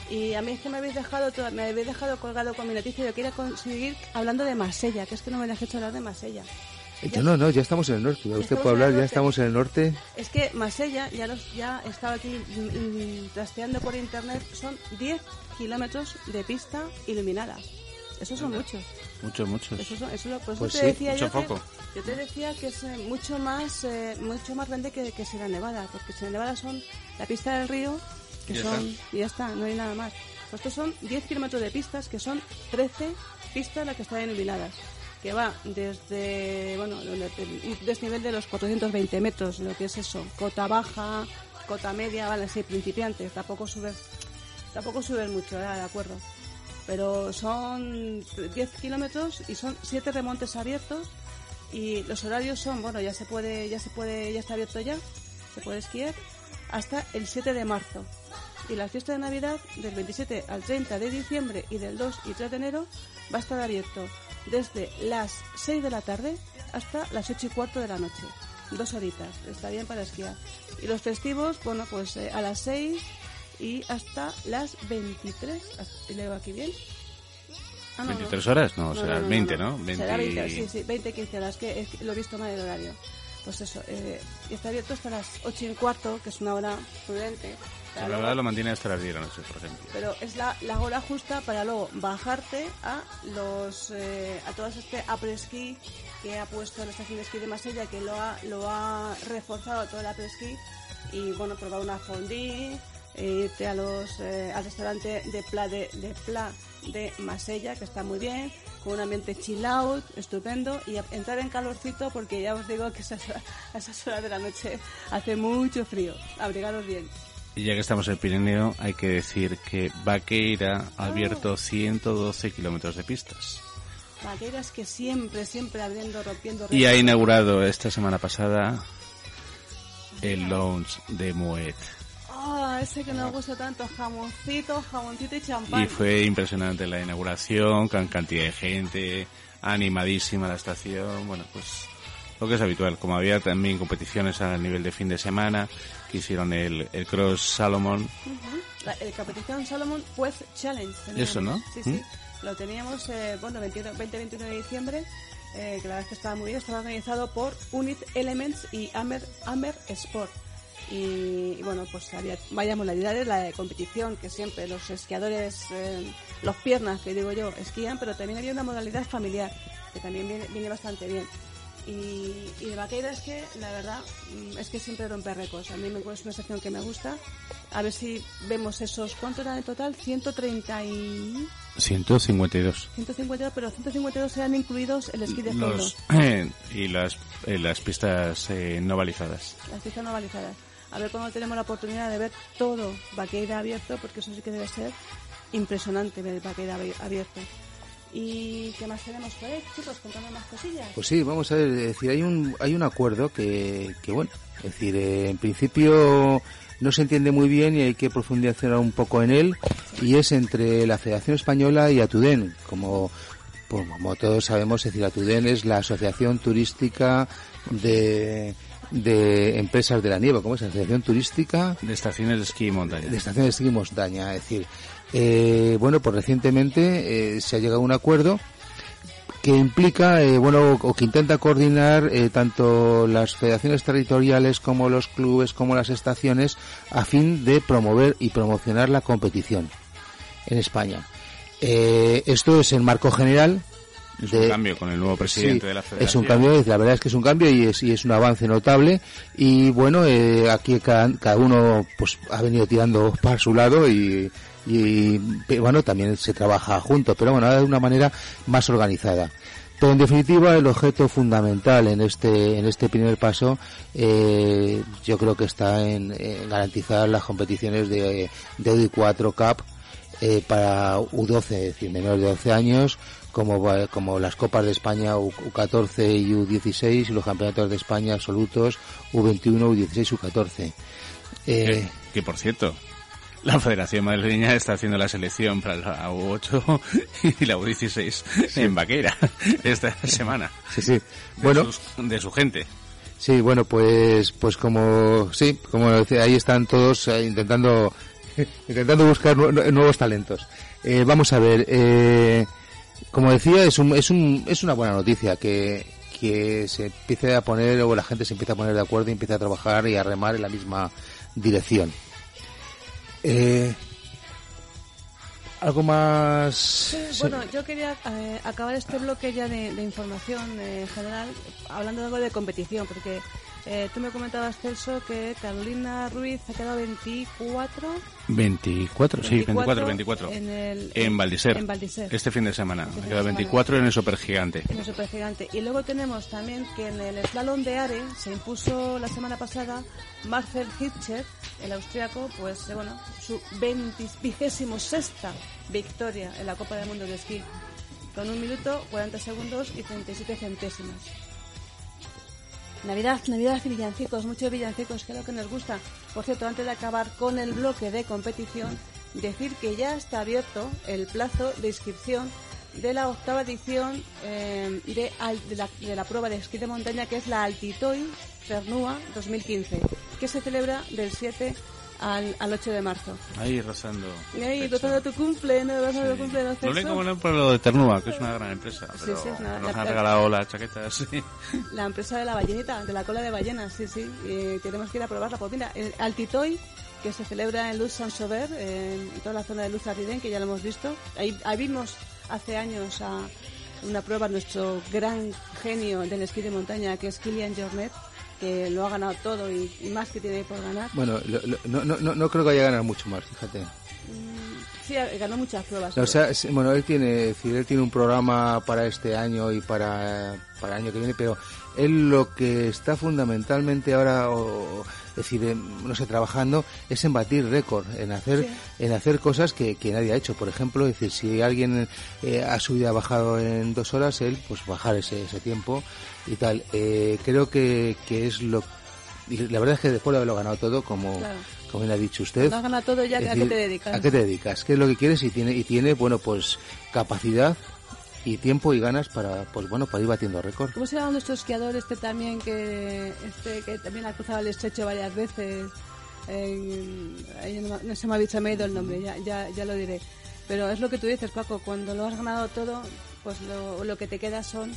Y a mí es que me habéis dejado toda- me habéis dejado colgado con mi noticia. Yo quería conseguir hablando de Marsella, que es que no me dejes hecho hablar de Marsella. Eh, yo no, no, ya estamos en el norte. Ya usted puede hablar, ya estamos en el norte. Es que Marsella, ya, los, ya he estado aquí mm, mm, trasteando por internet, son 10 kilómetros de pista iluminada. Esos son muchos. Muchos, muchos. Eso, son- eso Pues te sí, decía mucho yo que- yo te decía que es eh, mucho más eh, mucho más grande que, que Sierra Nevada, porque Sierra Nevada son la pista del río, que Y son y ya está, no hay nada más. Pues estos son 10 kilómetros de pistas, que son 13 pistas las que están iluminadas, que va desde bueno el desnivel de los 420 metros, lo que es eso, cota baja, cota media, vale, sí, principiantes, tampoco subes tampoco subes mucho, ¿eh? de acuerdo pero son 10 kilómetros y son 7 remontes abiertos y los horarios son, bueno, ya se puede, ya se puede, ya está abierto ya, se puede esquiar hasta el 7 de marzo. Y la fiesta de Navidad del 27 al 30 de diciembre y del 2 y 3 de enero va a estar abierto desde las 6 de la tarde hasta las 8 y cuarto de la noche. Dos horitas, está bien para esquiar. Y los festivos, bueno, pues eh, a las 6 y hasta las 23. ¿Y leo aquí bien? Ah, no, no. ¿23 horas? No, No, será no, no, 20, no. ¿no? 20 Será 20, y- sí, sí, 20, 15 horas, que, es que lo he visto mal el horario. Pues eso, eh, está abierto hasta las 8 y cuarto, que es una hora prudente. La verdad lo mantiene hasta las 10 de la noche, por ejemplo. pero es la, la hora justa para luego bajarte a los eh, a todo este après-ski que ha puesto la estación de esquí de Marsella, que lo ha, lo ha reforzado todo el après-ski y bueno, probar una fondue, e irte a los, eh, al restaurante de Pla de, de Pla de Marsella, que está muy bien, con un ambiente chill out, estupendo, y a- entrar en calorcito porque ya os digo que esas, a esas horas de la noche hace mucho frío, abrigaros bien. Y ya que estamos en el Pirineo, hay que decir que Vaqueira ha abierto 112 kilómetros de pistas. Vaqueiras que siempre, siempre abriendo, rompiendo. Y ha inaugurado esta semana pasada el launch de Moet. Ese que nos gusta tanto, jamoncito, jamoncito y champán. Y fue impresionante la inauguración, con cantidad de gente, animadísima la estación, bueno, pues lo que es habitual. Como había también competiciones a nivel de fin de semana, que hicieron el, el Cross Salomon. la, el competición Salomon Quest Challenge. Eso, ¿no? Sí, sí. Lo teníamos, eh, bueno, 20-21 de diciembre, eh, que la verdad es que estaba muy bien. Estaba organizado por Unit Elements y Amer, Amer Sport. Y, bueno, pues había varias modalidades, la de competición, que siempre los esquiadores, eh, los piernas, que digo yo, esquían, pero también había una modalidad familiar, que también viene, viene bastante bien. Y, y de vaqueira es que, la verdad, mm, es que siempre rompe récords. A mí me, es una sección que me gusta. A ver si vemos esos, ¿cuánto eran en total? 130 y... 152. 152, pero 152 eran incluidos el esquí de fondo. Los, <clears throat> y las, eh, las pistas eh, no balizadas. Las pistas no balizadas. A ver cuando tenemos la oportunidad de ver todo vaqueira abierto, porque eso sí que debe ser impresionante ver vaqueira abierto. ¿Y qué más tenemos por ahí, chicos? Contame más cosillas. Pues sí, vamos a ver, es decir, hay un, hay un acuerdo que, que bueno, es decir, eh, en principio no se entiende muy bien y hay que profundizar un poco en él, y es entre la Federación Española y Atuden, como, pues, como todos sabemos, es decir, Atuden es la Asociación Turística de, de empresas de la nieve, como es la Asociación Turística de estaciones de esquí y montaña. De estaciones de esquí y montaña, es decir, eh, bueno, pues recientemente eh, se ha llegado a un acuerdo que implica, eh, bueno, o que intenta coordinar eh, tanto las federaciones territoriales como los clubes, como las estaciones, a fin de promover y promocionar la competición en España. Eh, esto es el marco general. Es de- un cambio con el nuevo presidente Sí, de la federación. Es un cambio, la verdad es que es un cambio y es, y es un avance notable. Y bueno, eh, aquí cada, cada uno pues ha venido tirando para su lado y, y bueno, también se trabaja junto, pero bueno, de una manera más organizada. Pero en definitiva, el objeto fundamental en este en este primer paso, eh, yo creo que está en, en garantizar las competiciones de, de UDI4 Cup eh, para U12, es decir, menores de 12 años, como, como las Copas de España U- U14 y U16 y los campeonatos de España absolutos U21, U16, U14. Eh, Que, que, por cierto, la Federación Madrileña está haciendo la selección para la U8 y la U16 en Vaquera esta semana. sí, sí. De Bueno, sus- de su gente. sí, bueno, pues, pues como, sí, como decía, ahí están todos eh, intentando, <laughs> intentando buscar nu- nu- nuevos talentos. Eh, vamos a ver, eh, como decía, es un, es un, es una buena noticia que, que se empiece a poner, o la gente se empiece a poner de acuerdo y empiece a trabajar y a remar en la misma dirección. Eh, algo más. Sí, bueno, yo quería eh, acabar este bloque ya de, de información eh, general hablando de algo de competición, porque eh, tú me comentabas, Celso, que Carolina Ruiz ha quedado 24, 24, sí, 24, 24. En, el, En Valdiser. En Valdiser. Este fin de semana. Este fin Ha quedado semana. 24 en el Supergigante. en el supergigante. Y luego tenemos también que en el slalom de Are se impuso la semana pasada Marcel Hirscher, el austriaco, pues eh, bueno, su 26 sexta victoria en la Copa del Mundo de Esquí, con un minuto, 40 segundos y 37 centésimas. Navidad, Navidad y villancicos, muchos villancicos, que es lo que nos gusta. Por cierto, antes de acabar con el bloque de competición, decir que ya está abierto el plazo de inscripción de la octava edición eh, de, la, prueba de esquí de montaña que es la Altitoy Cernúa 2015, que se celebra del 7 al, al 8 de marzo. Ahí rozando. Y ahí, rozando tu cumple, ¿no? Rozando tu Sí. cumple, ¿no, No Celso? le como por lo de Ternúa, que es una gran empresa. Pero sí, es una- nos la- han regalado las chaquetas. <laughs> sí. La empresa de la ballenita, de la cola de ballena, sí, sí. Y tenemos que ir a probarla. Pues mira, el Altitoy, que se celebra en Luz Saint-Sauveur, en toda la zona de Luz Ardiden, que ya lo hemos visto. Ahí, ahí vimos hace años a una prueba nuestro gran genio del esquí de montaña, que es Kilian Jornet, que lo ha ganado todo y, y más que tiene por ganar. Bueno, lo- lo- no, no, no, no creo que vaya a ganar mucho más, fíjate. Sí, ganó muchas pruebas. O sea, sí, bueno, él tiene, decir, él tiene un programa para este año y para, para el año que viene, pero él lo que está fundamentalmente ahora, o, es decir, en- no sé, trabajando, es en batir récord, en hacer, en hacer cosas que, que nadie ha hecho. Por ejemplo, es decir, si alguien eh, ha subido y ha bajado en dos horas, él, pues bajar ese, ese tiempo y tal. Eh, creo que, que es lo, y la verdad es que después de haberlo ganado todo, como, Claro. como bien ha dicho usted. Cuando has ganado todo ya, ¿a qué te dedicas? ¿A qué te dedicas? ¿Qué es lo que quieres? Y tiene, y tiene, bueno, pues capacidad y tiempo y ganas para, pues bueno, para ir batiendo récord. ¿Cómo se llama nuestro esquiador este también que este que también ha cruzado el estrecho varias veces? Ahí no, no se me ha dicho, me ha ido el nombre, ya, ya, ya lo diré. Pero es lo que tú dices, Paco, cuando lo has ganado todo, pues lo, lo que te queda son...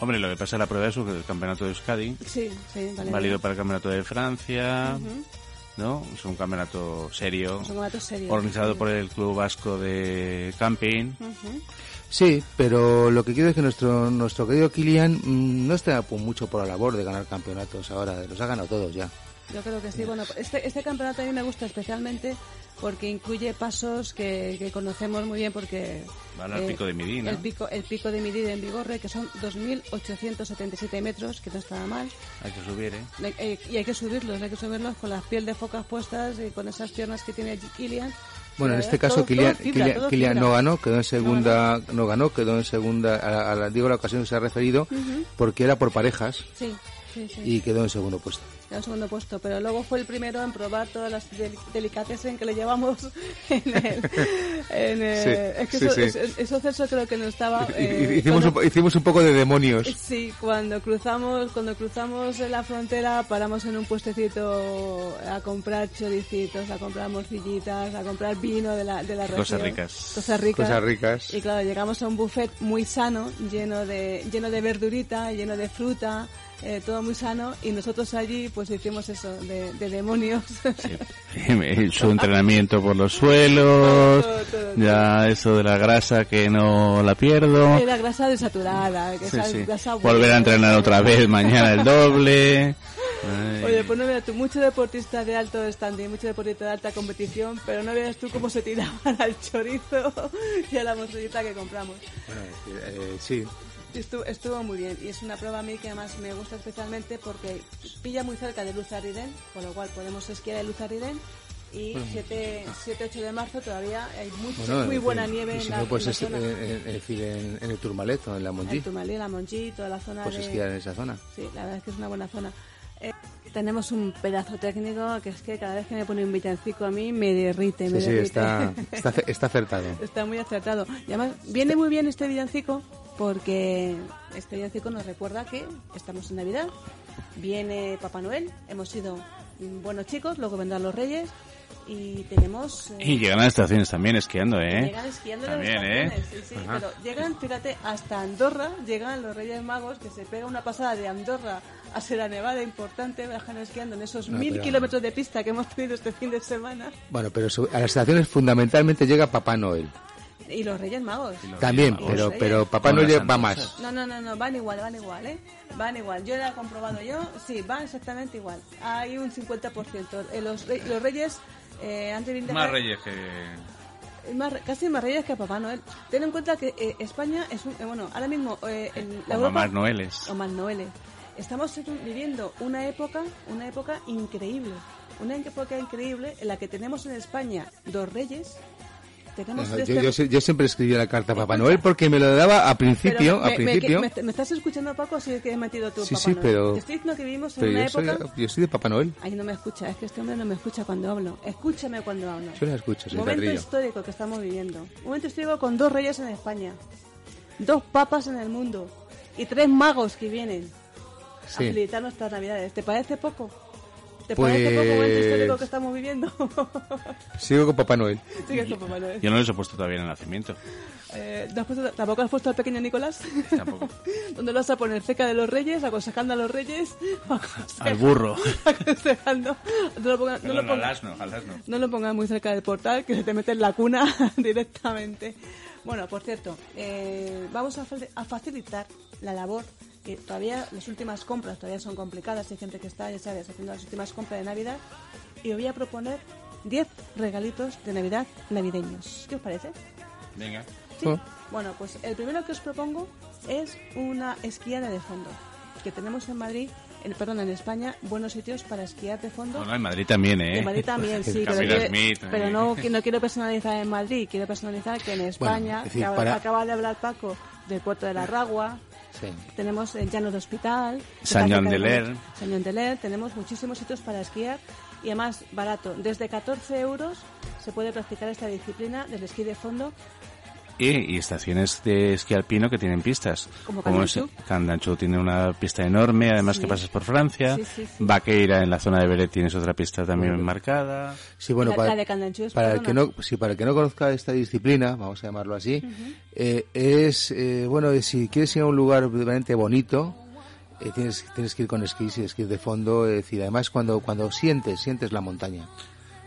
Hombre, lo que pasa en la prueba es el campeonato de Euskadi, Sí, sí, vale. válido para el campeonato de Francia, ¿no? Es un campeonato serio, Son campeonatos serios. organizado por el Club Vasco de Camping. Ujú. Sí, pero lo que quiero es que nuestro, nuestro querido Kilian mm, no está pues, mucho por la labor de ganar campeonatos ahora, los ha ganado todos ya. Yo creo que sí. Bueno, este, este campeonato a mí me gusta especialmente porque incluye pasos que, que conocemos muy bien porque... Van al pico de Midí, ¿no? El pico, el pico de Midí en Vigorre, que son 2.877 metros, que no está nada mal. Hay que subir, ¿eh? Hay- y hay que subirlos, hay que subirlos con las piel de focas puestas y con esas piernas que tiene allí Kilian. Bueno, en este caso Kilian, Kilian- no ganó, quedó en segunda, no ganó, quedó en segunda, a la, a la- digo la ocasión que se ha referido, porque era por parejas Sí, sí, sí. y quedó en segundo puesto. En segundo puesto, pero luego fue el primero en probar todas las del- delicatessen que le llevamos <laughs> en el... En el Sí, es que sí, eso, sí. es- eso Celso creo que no estaba... Eh, hicimos, cuando- un, hicimos un poco de demonios. Sí, cuando cruzamos, cuando cruzamos la frontera paramos en un puestecito a comprar choricitos, a comprar morcillitas, a comprar vino de la, de la región. Cosas ricas. Cosas ricas. Cosas ricas. Y claro, llegamos a un buffet muy sano, lleno de, lleno de verdurita, lleno de fruta, eh, todo muy sano, y nosotros allí pues hicimos eso, de, de demonios. Su <laughs> entrenamiento por los suelos, Todo, todo, todo. ya eso de la grasa que no la pierdo. Era grasa desaturada, que Sí, sí. grasa. Volver a entrenar otra vez mañana el doble. <laughs> Ay. Oye, pues no veas tú, mucho deportista de alto standing, mucho deportista de alta competición, pero no veas tú cómo se tiraban <laughs> al chorizo y a la morcillita que compramos. Bueno, eh, sí, Estuvo, estuvo muy bien y es una prueba a mí que además me gusta especialmente porque pilla muy cerca de Luz Ariden, con lo cual podemos esquiar en Luz Ariden y 7-8 de marzo todavía hay mucha, Bueno, muy en buena nieve y en la, pues en la es, zona. eh, en, es decir, en, en el Turmalet o en la Monjí, El Turmalí, la Monjí, toda la zona pues de... esquiar en esa zona. Sí, la verdad es que es una buena zona. Eh, tenemos un pedazo técnico que es que cada vez que me pone un villancico a mí me derrite, me Sí, sí, derrite. está, <laughs> está, ace- está acertado. Está muy acertado. Y además viene muy bien este villancico porque este villancico nos recuerda que estamos en Navidad, viene Papá Noel, hemos sido buenos chicos, luego vendrán los Reyes y tenemos... eh, Y llegan a las estaciones también esquiando, ¿eh? Llegan esquiando en las También, ¿eh? estaciones, sí, sí, pero llegan, fíjate, hasta Andorra, llegan los Reyes Magos, que se pega una pasada de Andorra a Sierra Nevada importante, bajan esquiando en esos No, mil pero- kilómetros de pista que hemos tenido este fin de semana. Bueno, pero su- a las estaciones fundamentalmente llega Papá Noel. Y los Reyes Magos. También, Magos. pero, pero Papá Noel va más. No, no, no, no, van igual, van igual, ¿eh? Van igual. Yo lo he comprobado yo, sí, van exactamente igual. Hay un 50%. Eh, los, re- los Reyes eh, han debido Más reyes que... más casi más reyes que Papá Noel. Ten en cuenta que eh, España es un... eh, bueno, ahora mismo... Eh, en la O Europa- mamás noeles. o más Noeles. Estamos viviendo una época, una época increíble. Una época increíble en la que tenemos en España dos reyes. Tenemos Yo, siempre escribía la carta a Papá Noel porque me lo daba a principio, a me- me- principio. me, me estás escuchando, Paco, o sí que he metido tú, Sí, Papá sí, Noel? pero- Te estoy diciendo que vivimos en una yo soy, época... yo soy de Papá Noel. Ay, no me escucha, es que este hombre no me escucha cuando hablo. Escúchame cuando hablo. Yo la escucho, Momento histórico que estamos viviendo. Momento histórico con dos reyes en España, dos papas en el mundo y tres magos que vienen a felicitar nuestras navidades. ¿Te parece poco? ¿Te parece poco momento Pues- histórico que estamos viviendo? <laughs> Sigo con Papá Noel. Sigue con Papá Noel. Yo no les he puesto todavía en el nacimiento. Eh, ¿no has puesto- ¿Tampoco has puesto al pequeño Nicolás? Tampoco. <laughs> ¿Dónde lo vas a poner? ¿Cerca de los reyes? ¿Aconsejando a los reyes? <laughs> Al burro. aconsejando. No lo pongas, no lo Perdón, pongas- al asno, al asno. no lo pongas muy cerca del portal, que se te mete en la cuna directamente. Bueno, por cierto, eh, vamos a facilitar la labor, que todavía las últimas compras todavía son complicadas, hay gente que está, ya sabes, haciendo las últimas compras de Navidad, y os voy a proponer 10 regalitos de Navidad navideños. ¿Qué os parece? Venga. ¿Sí? Oh. Bueno, pues el primero que os propongo es una esquiada de fondo, que tenemos en Madrid, en, perdón, en España, buenos sitios para esquiar de fondo. Bueno, en Madrid también, ¿eh? En Madrid también, sí, <laughs> pero, pero eh. no, que no quiero personalizar en Madrid, quiero personalizar que en España, es decir, que para- acaba de hablar Paco del puerto de la Ragua, Sí. tenemos el Llano de Hospital, cerca de Ler. San Joan de Ler, tenemos muchísimos sitios para esquiar y además barato. Desde 14 euros se puede practicar esta disciplina del esquí de fondo Y, y estaciones de esquí alpino que tienen pistas. Como es- Candanchú. Candanchú tiene una pista enorme, además Sí. que pasas por Francia. Sí, sí, sí. Vaqueira en la zona de Beret tienes otra pista también marcada. Sí, bueno, La- para, la de es para el que no, sí, para el que no conozca esta disciplina, vamos a llamarlo así, eh, es, eh, bueno, si quieres ir a un lugar realmente bonito, eh, tienes, tienes que ir con esquís y esquís de fondo, es decir, además cuando, cuando sientes, sientes la montaña.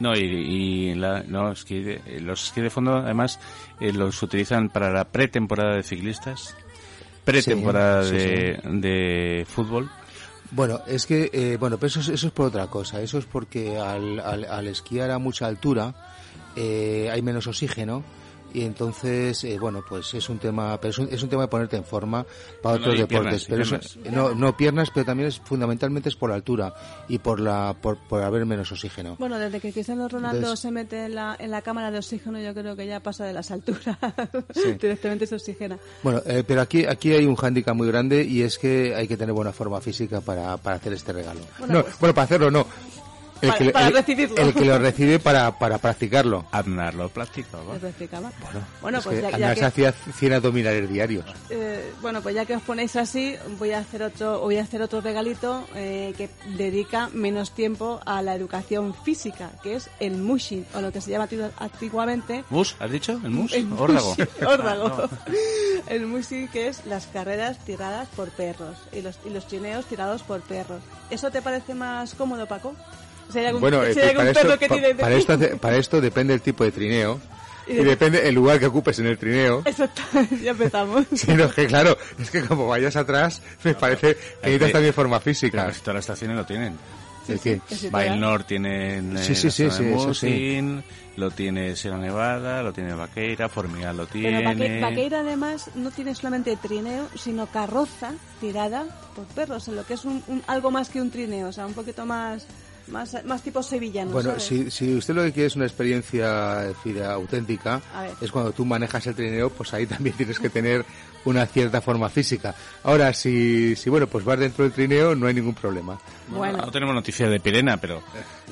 No, y, y la- no, esquí de- eh, los esquí de fondo además eh, los utilizan para la pretemporada de ciclistas, pretemporada Sí, sí, de, de fútbol. Bueno, es que, eh, bueno, pero eso es, eso es por otra cosa. Eso es porque al, al, al esquiar a mucha altura eh, hay menos oxígeno y entonces, eh, bueno, pues es un tema, pero es un, es un tema de ponerte en forma para No, otros deportes. piernas, pero eso- no, no piernas, pero también es fundamentalmente es por la altura y por la, por, por haber menos oxígeno. Bueno, desde que Cristiano Ronaldo Entonces- se mete en la, en la cámara de oxígeno, yo creo que ya pasa de las alturas. <laughs> Sí. Directamente se oxigena. Bueno, eh, pero aquí aquí hay un hándicap muy grande y es que hay que tener buena forma física para, para hacer este regalo. Bueno, no, pues- bueno, para hacerlo no. El Para- que, le- para el- recibirlo. el que lo recibe para, para practicarlo. Aznar lo practicaba. Bueno, Bueno, es pues ya, ya que, se hacía 100 abdominales diarios. eh, bueno, pues ya que os ponéis así, voy a hacer otro, voy a hacer otro regalito eh, que dedica menos tiempo a la educación física, que es el mushing, o lo que se llama antigu- antiguamente ¿Mus? ¿Has dicho? ¿El mus? El ¿Órdago? <laughs> órdago. El mushi que es las carreras tiradas por perros y los, y los chineos tirados por perros. ¿Eso te parece más cómodo, Paco? Si hay algún, Bueno, si es hay que algún para, perro esto, que pa- tire de para, ti. esto, hace- para esto depende el tipo de trineo Y y, de- depende el lugar que ocupes en el trineo. Exacto, <laughs> ya empezamos. <laughs> Sí, no, es que claro, es que como vayas atrás, me parece que necesitas que- también forma física. todas las estaciones lo tienen. Bailnor Sí, sí, la sí, zona sí, lo tiene Sierra Nevada, lo tiene Vaqueira, Formigal lo tiene. Pero Vaque- Vaqueira además no tiene solamente trineo, sino carroza tirada por perros, en lo que es un, un- algo más que un trineo, o sea, un poquito más más, más tipo sevillano. Bueno, ¿sabes? si, si usted lo que quiere es una experiencia decir, auténtica, es cuando tú manejas el trineo, pues ahí también <laughs> tienes que tener una cierta forma física. Ahora, si, si bueno, pues vas dentro del trineo, no hay ningún problema. Bueno. No tenemos noticia de Pirena, pero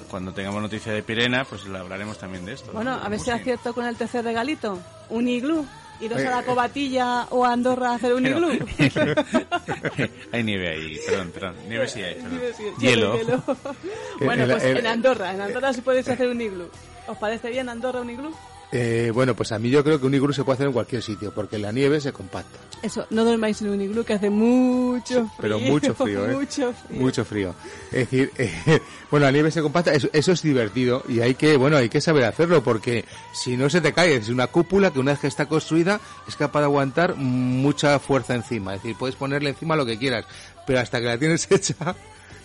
cuando tengamos noticia de Pirena, pues le hablaremos también de esto. Bueno, ¿no? a ver si acierto con el tercer regalito. Un iglú. Iros a la Cobatilla o a Andorra a hacer un Pero- iglú. <laughs> hay nieve ahí, perdón, perdón. Nieve sí hay, perdón. Nieve sí, Hielo. <laughs> bueno, El- pues el- en Andorra. En Andorra sí podéis hacer un iglú. ¿Os parece bien Andorra un iglú? Eh, bueno, pues a mí yo creo que un iglú se puede hacer en cualquier sitio, porque la nieve se compacta. Eso, no dormáis en un iglú que hace mucho frío. Pero mucho frío, ¿eh? mucho frío. Mucho frío. Es decir, <laughs> eh, bueno, la nieve se compacta, eso, eso es divertido y hay que, bueno, hay que saber hacerlo porque si no se te cae, es una cúpula que una vez que está construida es capaz de aguantar mucha fuerza encima. Es decir, puedes ponerle encima lo que quieras, pero hasta que la tienes <laughs> hecha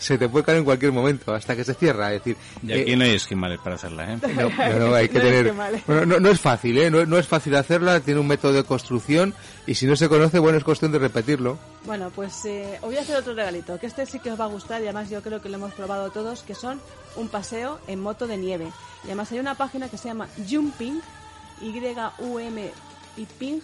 se te puede caer en cualquier momento, hasta que se cierra. Es decir, Y eh, no hay esquimales para hacerla, ¿eh? <laughs> no, no, no, hay que No es tener. que vale. Bueno, no, no es fácil, ¿eh? No, no es fácil hacerla, tiene un método de construcción y si no se conoce, bueno, es cuestión de repetirlo. Bueno, pues eh, os voy a hacer otro regalito, que este sí que os va a gustar y además yo creo que lo hemos probado todos, que son un paseo en moto de nieve. Y además hay una página que se llama Jumping, Y-U-M y Ping,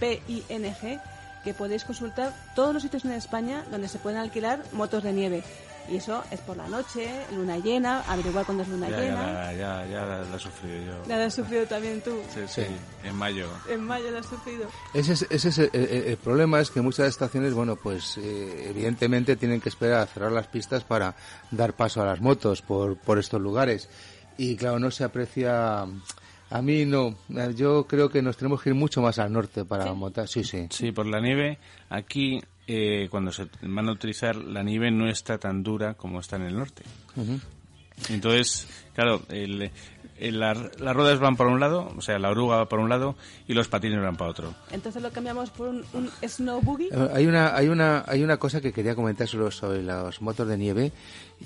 P-I-N-G, que podéis consultar todos los sitios en España donde se pueden alquilar motos de nieve. Y eso es por la noche, luna llena, averiguar cuándo es luna Ya, ya, llena. la- ya, ya la, la he sufrido yo. La has sufrido también tú. Sí, sí, en mayo. En mayo la has sufrido. Ese es, ese es el, el- el problema es que muchas estaciones, bueno, pues eh, evidentemente tienen que esperar a cerrar las pistas para dar paso a las motos por, por estos lugares. Y claro, no se aprecia... A mí no, yo creo que nos tenemos que ir mucho más al norte para montar. Sí, sí. Sí, por la nieve, aquí eh, cuando se van a utilizar, la nieve no está tan dura como está en el norte. Entonces, claro, el- la- las ruedas van por un lado, o sea, la oruga va por un lado y los patines van para otro. Entonces lo cambiamos por un, un snow boogie. Eh, Hay una, hay una, hay una cosa que quería comentar sobre, sobre los motos de nieve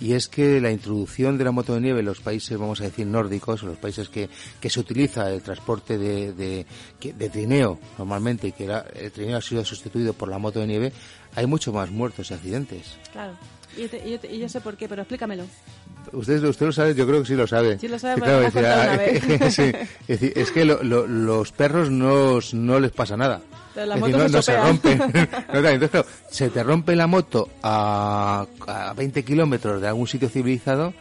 y es que la introducción de la moto de nieve en los países, vamos a decir, nórdicos, o los países que, que se utiliza el transporte de, de, que- de trineo normalmente y que el trineo ha sido sustituido por la moto de nieve, hay mucho más muertos y accidentes. Claro. Y, te- y yo, te- y yo sé por qué, pero explícamelo. Usted, usted lo sabe, yo creo que sí lo sabe. Sí lo sabe, Sí, pero es decir, contado una <laughs> vez. sí, es, decir, es que lo- lo- los perros no, no les pasa nada. Decir, motos no, se no se estropean. rompen. <laughs> No, claro, entonces, claro, se te rompe la moto a, a 20 kilómetros de algún sitio civilizado